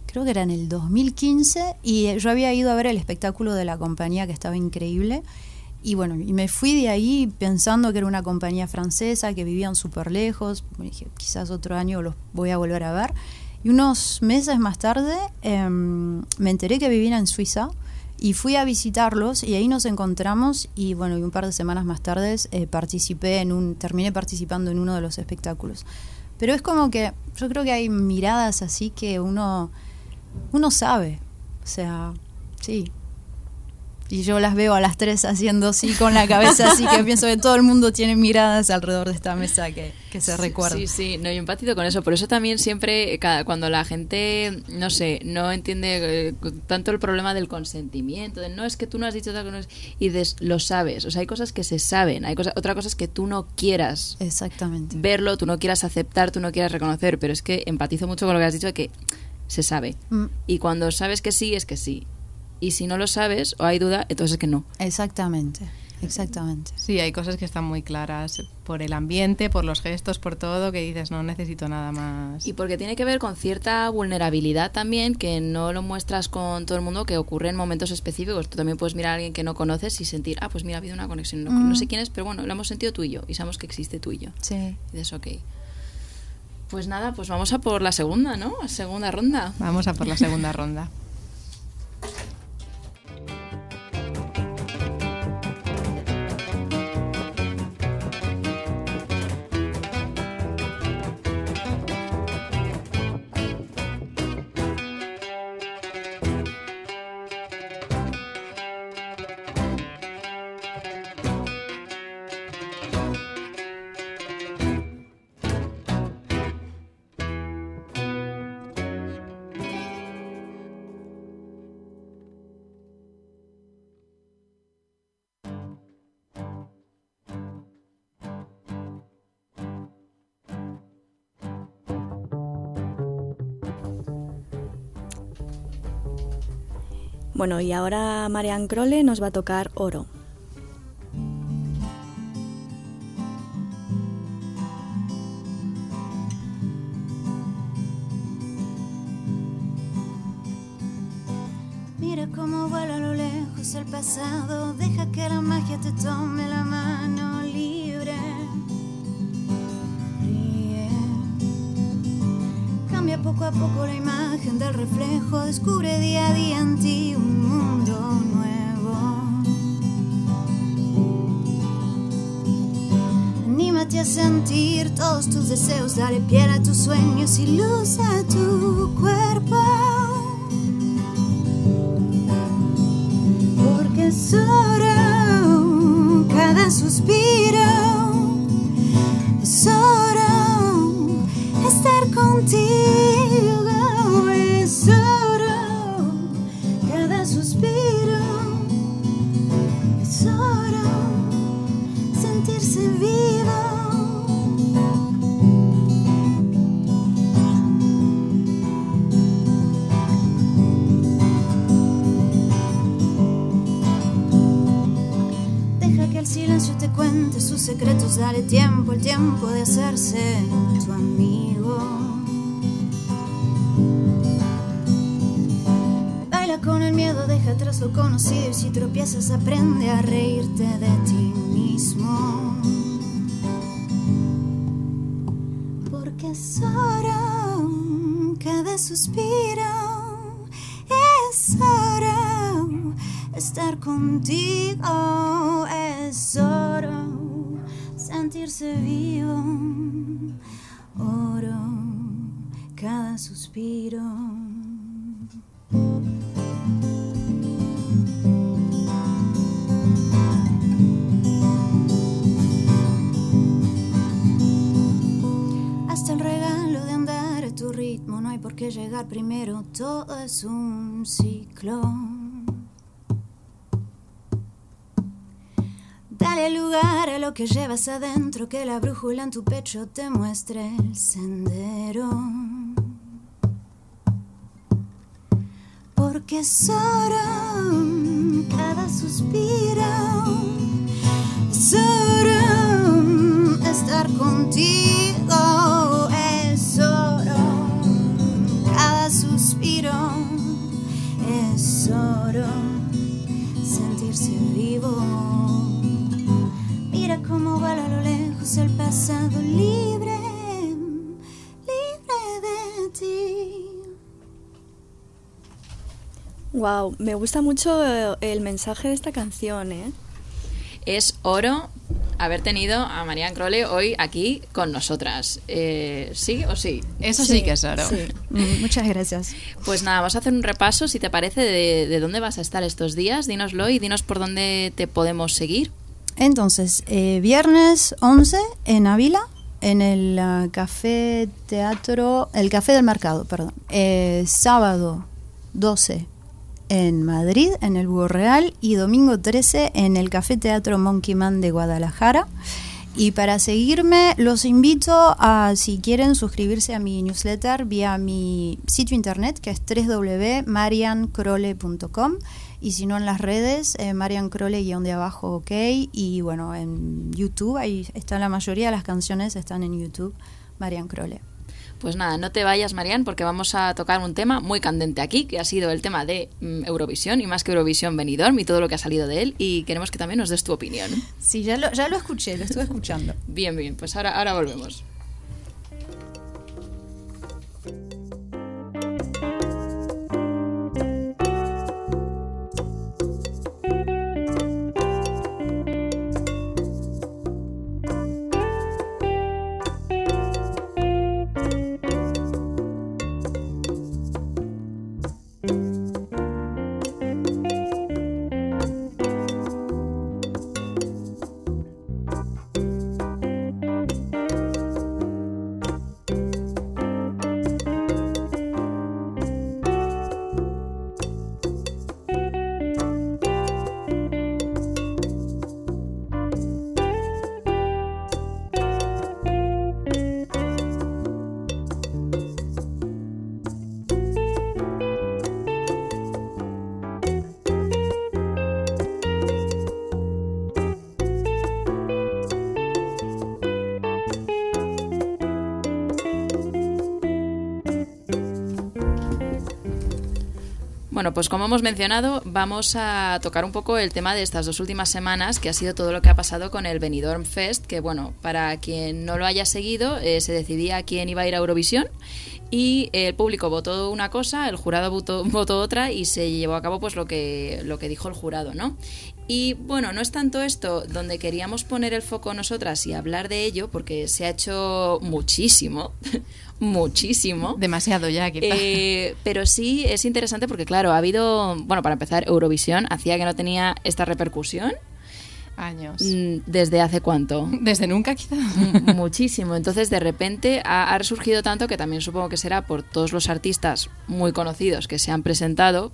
creo que era en el 2015, y yo había ido a ver el espectáculo de la compañía que estaba increíble. Y bueno, y me fui de ahí pensando que era una compañía francesa, que vivían súper lejos. dije, quizás otro año los voy a volver a ver. Y unos meses más tarde em, me enteré que vivían en Suiza y fui a visitarlos y ahí nos encontramos y bueno, y un par de semanas más tarde eh, participé en un, terminé participando en uno de los espectáculos. Pero es como que yo creo que hay miradas así que uno, uno sabe, o sea, sí, y yo las veo a las tres haciendo así con la cabeza, así que pienso que todo el mundo tiene miradas alrededor de esta mesa que, que se recuerda. Sí, sí, no, yo empatizo con eso. Por eso también siempre, cuando la gente, no sé, no entiende eh, tanto el problema del consentimiento, de no es que tú no has dicho tal cosa, y dices, lo sabes. O sea, hay cosas que se saben, hay cosas, otra cosa es que tú no quieras Exactamente. verlo, tú no quieras aceptar, tú no quieras reconocer, pero es que empatizo mucho con lo que has dicho de que se sabe. Mm. Y cuando sabes que sí, es que sí y si no lo sabes o hay duda, entonces es que no. Exactamente. Exactamente. Sí, hay cosas que están muy claras por el ambiente, por los gestos, por todo, que dices, no necesito nada más. Y porque tiene que ver con cierta vulnerabilidad también, que no lo muestras con todo el mundo, que ocurre en momentos específicos. Tú también puedes mirar a alguien que no conoces y sentir, ah, pues mira, ha habido una conexión. No, no sé quién es, pero bueno, lo hemos sentido tú y yo, y sabemos que existe tú y yo. Sí. Y dices, ok. Pues nada, pues vamos a por la segunda, ¿no? Segunda ronda. Vamos a por la segunda ronda. Bueno, y ahora Marian Crole nos va a tocar oro. Mira cómo vuela a lo lejos el pasado, deja que la magia te tome la mano poco a poco la imagen del reflejo descubre día a día en ti un mundo nuevo. Anímate a sentir todos tus deseos, dale piel a tus sueños y luz a tu cuerpo. Porque es oro cada suspiro. Secretos, dale tiempo, el tiempo de hacerse tu amigo. Baila con el miedo, deja atrás lo conocido y si tropiezas aprende a reírte de ti mismo. Porque es oro cada suspiro, es oro estar contigo, sentirse vivo, oro cada suspiro. Hasta el regalo de andar a tu ritmo, no hay por qué llegar primero, todo es un ciclo. Dale lugar a lo que llevas adentro, que la brújula en tu pecho te muestre el sendero. Porque es oro cada suspiro, es oro estar contigo, Wow, me gusta mucho eh, el mensaje de esta canción, ¿eh? Es oro haber tenido a Marianne Crowley hoy aquí con nosotras. Eh, ¿Sí o sí? Eso sí, que es oro. Sí. Mm, Muchas gracias. Pues nada, vamos a hacer un repaso, si te parece, de, de dónde vas a estar estos días. Dínoslo y dinos por dónde te podemos seguir. Entonces, eh, viernes 11 en Ávila, en el ah, Café Teatro, el Café del Mercado, perdón. Eh, sábado 12 en Madrid, en el Búho Real, y domingo 13 en el Café Teatro Monkey Man de Guadalajara. Y para seguirme, los invito a, si quieren, suscribirse a mi newsletter vía mi sitio internet, que es www.mariancrole.com. Y si no, en las redes, eh, Marian Crole guion de abajo, ok. Y bueno, en YouTube, ahí está la mayoría de las canciones, están en YouTube, Marian Crole. Pues nada, no te vayas, Marian, porque vamos a tocar un tema muy candente aquí, que ha sido el tema de mm, Eurovisión y más que Eurovisión Benidorm y todo lo que ha salido de él. Y queremos que también nos des tu opinión. Sí, ya lo, ya lo escuché, lo estuve escuchando. Bien, bien, pues ahora, ahora volvemos. Bueno, pues como hemos mencionado, vamos a tocar un poco el tema de estas dos últimas semanas, que ha sido todo lo que ha pasado con el Benidorm Fest, que bueno, para quien no lo haya seguido, eh, se decidía quién iba a ir a Eurovisión y el público votó una cosa, el jurado votó, votó otra y se llevó a cabo pues lo que, lo que dijo el jurado, ¿no? Y bueno, no es tanto esto donde queríamos poner el foco nosotras y hablar de ello, porque se ha hecho muchísimo, muchísimo. Demasiado ya, quizá. Eh, pero sí es interesante porque, claro, ha habido, bueno, para empezar, Eurovisión hacía que no tenía esta repercusión. Años. Mm, ¿Desde hace cuánto? Desde nunca, quizá. M- Muchísimo. Entonces, de repente ha, ha resurgido tanto que también supongo que será por todos los artistas muy conocidos que se han presentado,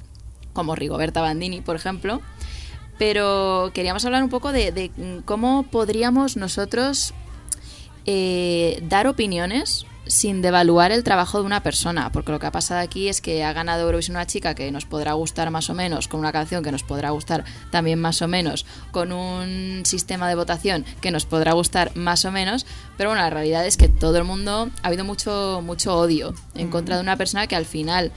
como Rigoberta Bandini, por ejemplo. Pero queríamos hablar un poco de, de, cómo podríamos nosotros eh, dar opiniones sin devaluar el trabajo de una persona, porque lo que ha pasado aquí es que ha ganado Eurovisión una chica que nos podrá gustar más o menos, con una canción que nos podrá gustar también más o menos, con un sistema de votación que nos podrá gustar más o menos, pero bueno, la realidad es que todo el mundo ha habido mucho mucho odio en contra de una persona que al final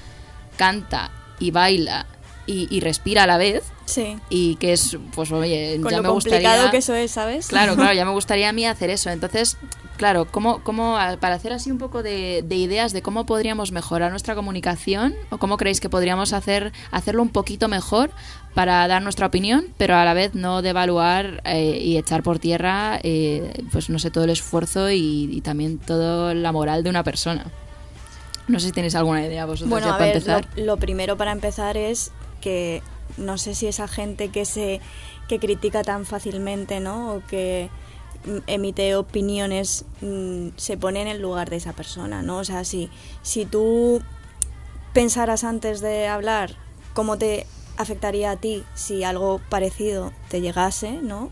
canta y baila y, y respira a la vez Sí. y que es, pues oye, Con ya lo me complicado gustaría que eso es, ¿sabes? Claro, claro, ya me gustaría a mí hacer eso. Entonces, claro, ¿cómo, cómo, para hacer así un poco de, de ideas de cómo podríamos mejorar nuestra comunicación o cómo creéis que podríamos hacer hacerlo un poquito mejor para dar nuestra opinión, pero a la vez no devaluar eh, y echar por tierra, eh, pues no sé, todo el esfuerzo y, y también toda la moral de una persona. No sé si tenéis alguna idea vosotros Bueno, ya a para ver, empezar. lo, lo primero para empezar es que no sé si esa gente que se que critica tan fácilmente, ¿no? O que emite opiniones mm, se pone en el lugar de esa persona, ¿no? O sea, si, si tú pensaras antes de hablar cómo te afectaría a ti si algo parecido te llegase, ¿no?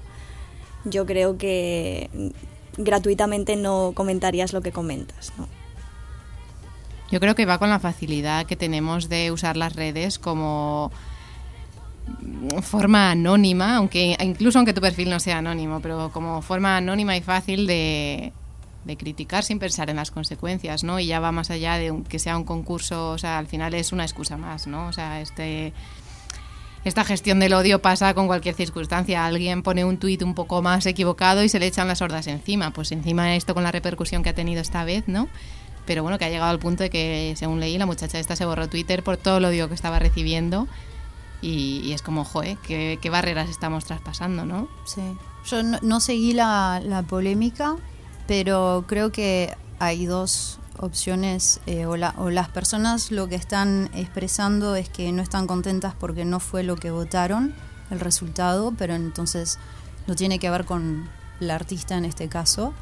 Yo creo que mm, gratuitamente no comentarías lo que comentas, ¿no? Yo creo que va con la facilidad que tenemos de usar las redes como forma anónima, aunque incluso aunque tu perfil no sea anónimo, pero como forma anónima y fácil de, de criticar sin pensar en las consecuencias, ¿no? Y ya va más allá de que sea un concurso, o sea, al final es una excusa más, ¿no? O sea, este esta gestión del odio pasa con cualquier circunstancia. Alguien pone un tuit un poco más equivocado y se le echan las hordas encima. Pues encima esto con la repercusión que ha tenido esta vez, ¿no? Pero bueno, que ha llegado al punto de que, según leí, la muchacha esta se borró Twitter por todo el odio que estaba recibiendo. Y, y es como, joe, ¿qué, qué barreras estamos traspasando, ¿no? Sí. Yo no, no seguí la, la polémica, pero creo que hay dos opciones eh, o, la- o las personas lo que están expresando es que no están contentas porque no fue lo que votaron el resultado, pero entonces no tiene que ver con la artista en este caso.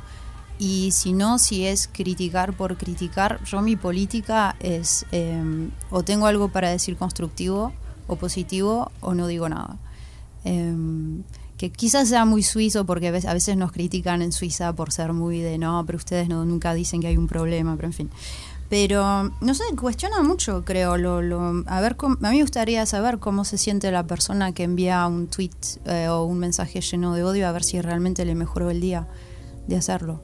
Y si no, si es criticar por criticar, yo mi política es eh, o tengo algo para decir constructivo o positivo o no digo nada. Em, que quizás sea muy suizo porque a veces, nos critican en Suiza por ser muy de no, pero ustedes no, nunca dicen que hay un problema, pero en fin. Pero, no sé, cuestiona mucho, creo. Lo, lo- a, ver a mí me gustaría saber cómo se siente la persona que envía un tweet eh, o un mensaje lleno de odio, a ver si realmente le mejoró el día de hacerlo.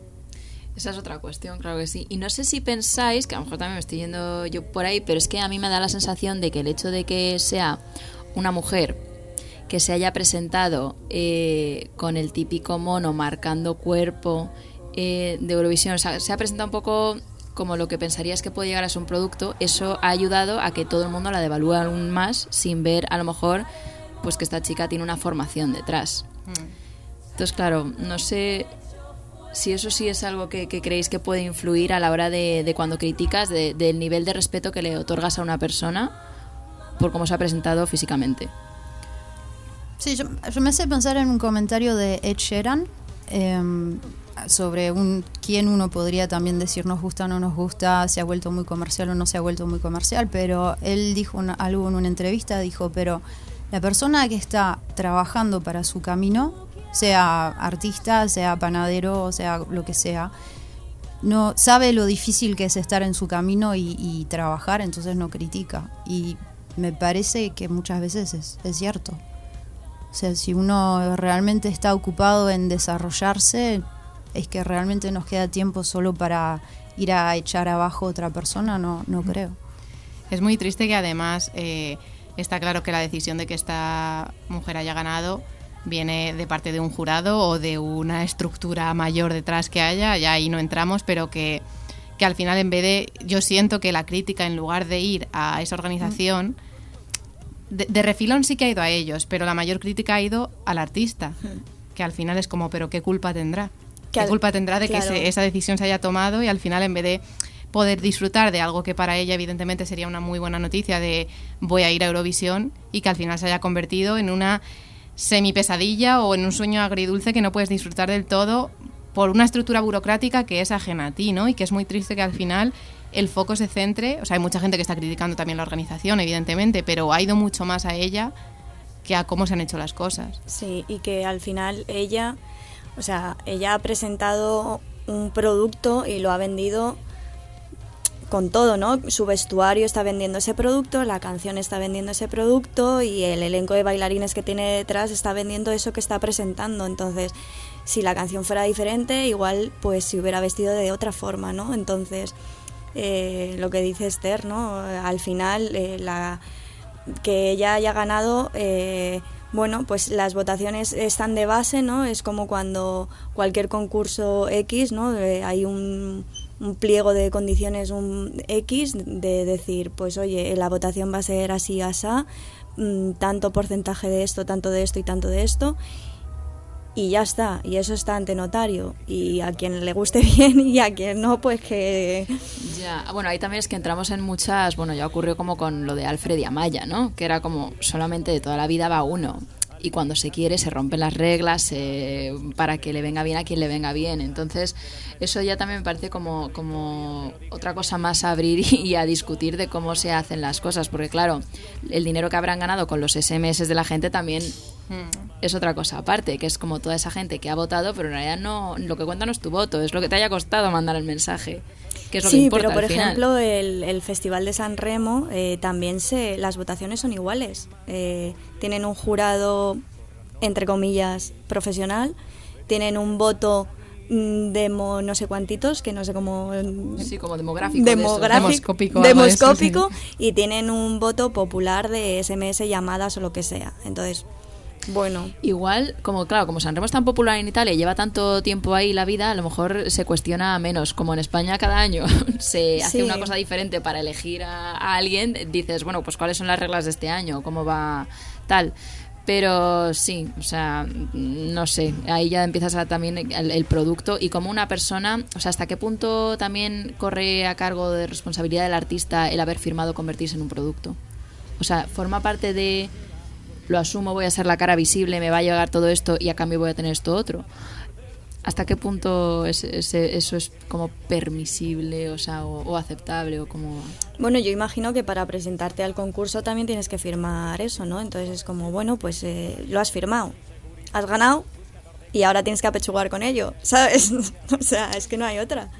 Esa es otra cuestión, claro que sí. Y no sé si pensáis, que a lo mejor también me estoy yendo yo por ahí, pero es que a mí me da la sensación de que el hecho de que sea una mujer que se haya presentado eh, con el típico mono marcando cuerpo eh, de Eurovisión, o sea, se ha presentado un poco como lo que pensarías que puede llegar a ser un producto, eso ha ayudado a que todo el mundo la devalúe aún más sin ver a lo mejor pues que esta chica tiene una formación detrás. Entonces, claro, no sé si eso sí es algo que, creéis que puede influir a la hora de, cuando criticas, de- del nivel de respeto que le otorgas a una persona por cómo se ha presentado físicamente. Sí, yo, yo me hace pensar en un comentario de Ed Sheeran em, sobre un, quién uno podría también decir nos gusta o no nos gusta, se ha vuelto muy comercial o no se ha vuelto muy comercial, pero él dijo una- algo en una entrevista, dijo, pero la persona que está trabajando para su camino, sea artista, sea panadero, sea lo que sea, no sabe lo difícil que es estar en su camino y, y trabajar, entonces no critica. Y me parece que muchas veces es, es cierto. O sea, si uno realmente está ocupado en desarrollarse, es que realmente nos queda tiempo solo para ir a echar abajo a otra persona, no, no creo. Es muy triste que además eh, está claro que la decisión de que esta mujer haya ganado viene de parte de un jurado o de una estructura mayor detrás que haya, ya ahí no entramos, pero que, que al final en vez de, yo siento que la crítica en lugar de ir a esa organización, de, de refilón sí que ha ido a ellos, pero la mayor crítica ha ido al artista, que al final es como, pero ¿qué culpa tendrá? ¿Qué al- culpa tendrá de que se- esa decisión se haya tomado y al final en vez de poder disfrutar de algo que para ella evidentemente sería una muy buena noticia de voy a ir a Eurovisión y que al final se haya convertido en una semi pesadilla o en un sueño agridulce que no puedes disfrutar del todo por una estructura burocrática que es ajena a ti, ¿no? Y que es muy triste que al final el foco se centre, o sea, hay mucha gente que está criticando también la organización, evidentemente, pero ha ido mucho más a ella que a cómo se han hecho las cosas. Sí, y que al final ella, o sea, ella ha presentado un producto y lo ha vendido con todo, ¿no? Su vestuario está vendiendo ese producto, la canción está vendiendo ese producto y el elenco de bailarines que tiene detrás está vendiendo eso que está presentando. Entonces, si la canción fuera diferente, igual pues se hubiera vestido de otra forma, ¿no? Entonces, eh, lo que dice Esther, ¿no? Al final, eh, la, que ella haya ganado, eh, bueno, pues las votaciones están de base, ¿no? Es como cuando cualquier concurso X, ¿no? Eh, hay un, un pliego de condiciones un X de decir, pues oye, la votación va a ser así, asá, mm, tanto porcentaje de esto, tanto de esto y tanto de esto. Y ya está, y eso está ante notario. Y a quien le guste bien y a quien no, pues que... Ya, bueno, ahí también es que entramos en muchas, bueno, ya ocurrió como con lo de Alfred y Amaya, ¿no? Que era como solamente de toda la vida va uno. Y cuando se quiere se rompen las reglas eh, para que le venga bien a quien le venga bien. Entonces, eso ya también me parece como, como otra cosa más a abrir y a discutir de cómo se hacen las cosas. Porque claro, el dinero que habrán ganado con los SMS de la gente también es otra cosa aparte, que es como toda esa gente que ha votado, pero en realidad no, lo que cuenta no es tu voto, es lo que te haya costado mandar el mensaje. Que es lo que sí, pero por al final. ejemplo el, el Festival de San Remo eh, también se, las votaciones son iguales. Eh, tienen un jurado, entre comillas, profesional, tienen un voto mm, demo no sé cuantitos, que no sé cómo... Sí, como demográfico. demográfico, eso, demoscópico, y tienen un voto popular de SMS, llamadas o lo que sea. Entonces, bueno, Igual, como claro, como Sanremo es tan popular en Italia y lleva tanto tiempo ahí la vida, a lo mejor se cuestiona menos. Como en España cada año se hace Sí. una cosa diferente para elegir a, a alguien, dices, bueno, pues cuáles son las reglas de este año, cómo va tal. Pero sí, o sea, no sé, ahí ya empiezas a también el, el producto y como una persona, o sea, hasta qué punto también corre a cargo de responsabilidad del artista el haber firmado convertirse en un producto. O sea, forma parte de lo asumo, voy a ser la cara visible, me va a llegar todo esto y a cambio voy a tener esto otro. ¿Hasta qué punto es- es- eso es como permisible o, sea, o, o aceptable o como... Bueno, yo imagino que para presentarte al concurso también tienes que firmar eso, ¿no? Entonces es como, bueno, pues eh, lo has firmado, has ganado y ahora tienes que apechugar con ello, ¿sabes? o sea, es que no hay otra.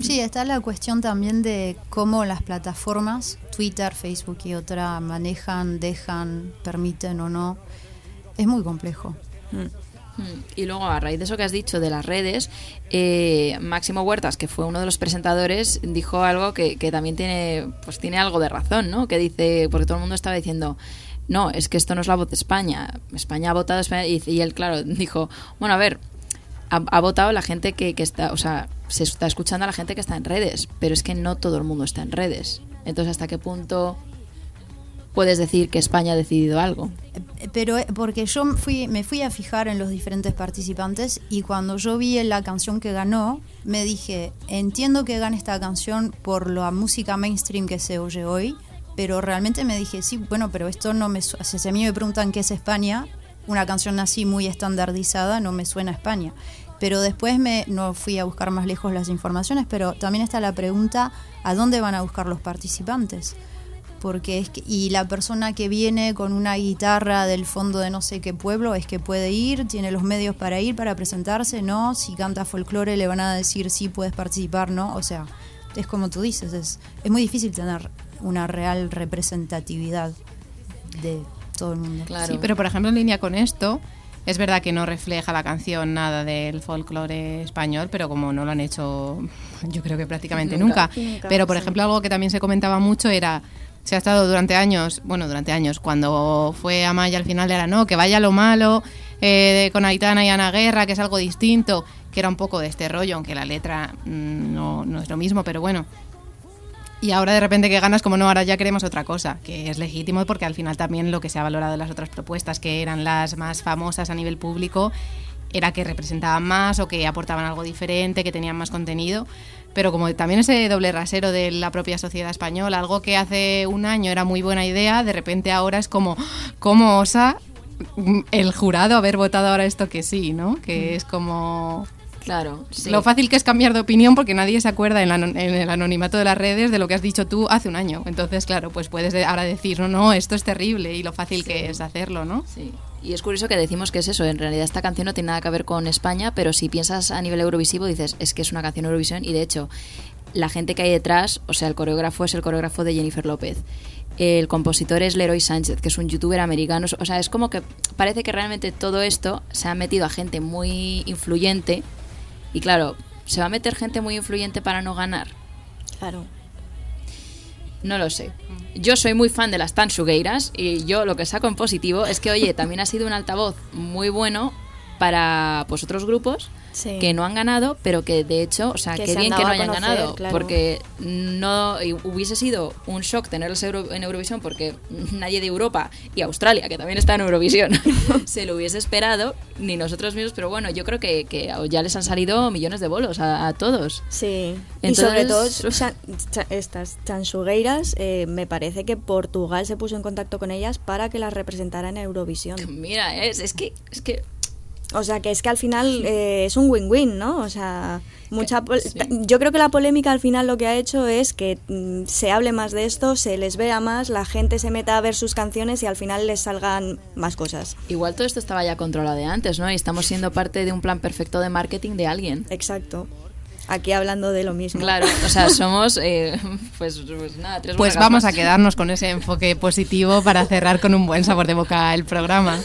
Sí, está la cuestión también de cómo las plataformas, Twitter, Facebook y otra, manejan, dejan, permiten o no. Es muy complejo. Hmm. Y luego, a raíz de eso que has dicho de las redes, eh, Máximo Huertas, que fue uno de los presentadores, dijo algo que, que también tiene, pues tiene algo de razón, ¿no? Que dice, porque todo el mundo estaba diciendo, no, es que esto no es la voz de España. España ha votado, España", y, él, claro, dijo, bueno, a ver, ha, votado la gente que, está, se está escuchando a la gente que está en redes, pero es que no todo el mundo está en redes. Entonces, ¿hasta qué punto puedes decir que España ha decidido algo? Pero eh, porque yo fui, me fui a fijar en los diferentes participantes y cuando yo vi la canción que ganó, me dije, entiendo que gane esta canción por la música mainstream que se oye hoy, pero realmente me dije, sí, bueno, pero esto no me... Si a mí me preguntan qué es España, una canción así muy estandardizada no me suena a España. Pero después me, no fui a buscar más lejos las informaciones, pero también está la pregunta, ¿a dónde van a buscar los participantes? porque es que, y la persona que viene con una guitarra del fondo de no sé qué pueblo es que puede ir, tiene los medios para ir, para presentarse, no, si canta folclore le van a decir sí puedes participar, no, o sea, es como tú dices, es, es muy difícil tener una real representatividad de todo el mundo. Claro. Sí, pero por ejemplo, en línea con esto, es verdad que no refleja la canción nada del folclore español, pero como no lo han hecho, yo creo que prácticamente Nunca. nunca. Nunca, pero por sí. ejemplo, algo que también se comentaba mucho era. Se ha estado durante años, bueno, durante años, cuando fue Amaya al final era no, que vaya lo malo, eh, con Aitana y Ana Guerra, que es algo distinto, que era un poco de este rollo, aunque la letra mm, no, no es lo mismo, pero bueno. Y ahora de repente que ganas, como no, ahora ya queremos otra cosa, que es legítimo porque al final también lo que se ha valorado en las otras propuestas, que eran las más famosas a nivel público, era que representaban más o que aportaban algo diferente, que tenían más contenido. Pero como también ese doble rasero de la propia sociedad española, algo que hace un año era muy buena idea, de repente ahora es como, ¿cómo osa el jurado haber votado ahora esto que sí, ¿no? Que es como... Claro, sí. Lo fácil que es cambiar de opinión porque nadie se acuerda en, la- en el anonimato de las redes de lo que has dicho tú hace un año. Entonces, claro, pues puedes de- ahora decir, no, no, esto es terrible y lo fácil que es hacerlo, ¿no? Sí. Y es curioso que decimos que es eso, en realidad esta canción no tiene nada que ver con España, pero si piensas a nivel eurovisivo dices, es que es una canción Eurovisión y de hecho la gente que hay detrás, o sea, el coreógrafo es el coreógrafo de Jennifer López. El compositor es Leroy Sánchez, que es un youtuber americano. O sea, es como que parece que realmente todo esto se ha metido a gente muy influyente. Y claro, ¿se va a meter gente muy influyente para no ganar? Claro. No lo sé. Yo soy muy fan de las Tansugueiras y yo lo que saco en positivo es que, oye, también ha sido un altavoz muy bueno para pues otros grupos Sí. que no han ganado, pero que de hecho, o sea, Que se bien que no hayan conocer, ganado, claro. porque no hubiese sido un shock tenerlos Euro- en Eurovisión porque nadie de Europa y Australia, que también está en Eurovisión, se lo hubiese esperado, ni nosotros mismos, pero bueno, yo creo que, que ya les han salido millones de bolos a, a todos. Sí, y sobre todo estas chansugueiras, eh, me parece que Portugal se puso en contacto con ellas para que las representara en Eurovisión. Mira, es, es que es que O sea, que es que al final eh, es un win-win, ¿no? O sea, mucha sí. yo creo que la polémica al final lo que ha hecho es que mm, se hable más de esto, se les vea más, la gente se meta a ver sus canciones y al final les salgan más cosas. Igual todo esto estaba ya controlado de antes, ¿no? Y estamos siendo parte de un plan perfecto de marketing de alguien. Exacto. Aquí hablando de lo mismo. Claro, o sea, somos, eh, pues, pues nada, tres Pues vamos a quedarnos con ese enfoque positivo para cerrar con un buen sabor de boca el programa.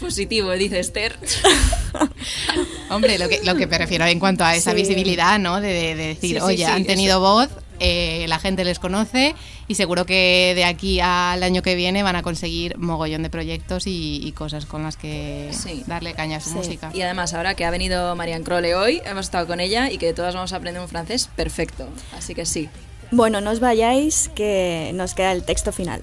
Positivo, dice Esther. Hombre, lo que, lo que me refiero en cuanto a esa Sí. visibilidad, ¿no? De, de- de decir, Sí, sí, oye, sí, han eso. tenido voz, eh, la gente les conoce y seguro que de aquí al año que viene van a conseguir mogollón de proyectos y, y cosas con las que Sí. darle caña a su Sí. música. Y además, ahora que ha venido Marianne Crowley hoy, hemos estado con ella y que todas vamos a aprender un francés perfecto. Así que sí. Bueno, no os vayáis, que nos queda el texto final.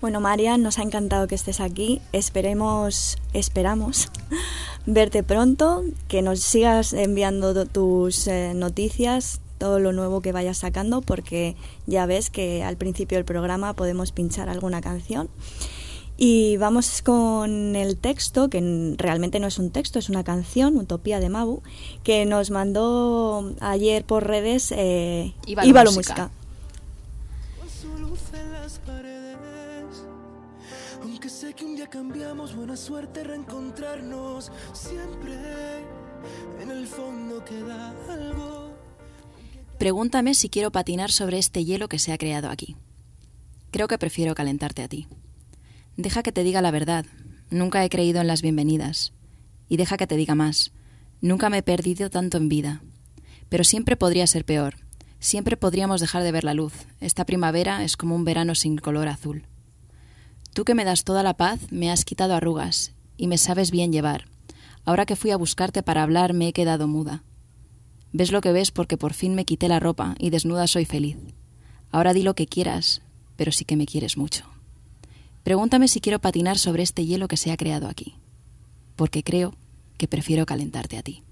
Bueno, Marian, nos ha encantado que estés aquí. Esperemos, esperamos verte pronto, que nos sigas enviando do- tus eh, noticias, todo lo nuevo que vayas sacando, porque ya ves que al principio del programa podemos pinchar alguna canción. Y vamos con el texto, que realmente no es un texto, es una canción, Utopía de Mabu, que nos mandó ayer por redes eh, Íbalo Música. Sé que un día cambiamos, buena suerte reencontrarnos. Siempre en el fondo queda algo. Pregúntame si quiero patinar sobre este hielo que se ha creado aquí. Creo que prefiero calentarte a ti. Deja que te diga la verdad. Nunca he creído en las bienvenidas. Y deja que te diga más. Nunca me he perdido tanto en vida. Pero siempre podría ser peor. Siempre podríamos dejar de ver la luz. Esta primavera es como un verano sin color azul. Tú que me das toda la paz, me has quitado arrugas y me sabes bien llevar. Ahora que fui a buscarte para hablar, me he quedado muda. Ves lo que ves porque por fin me quité la ropa y desnuda soy feliz. Ahora di lo que quieras, pero sí que me quieres mucho. Pregúntame si quiero patinar sobre este hielo que se ha creado aquí, porque creo que prefiero calentarte a ti.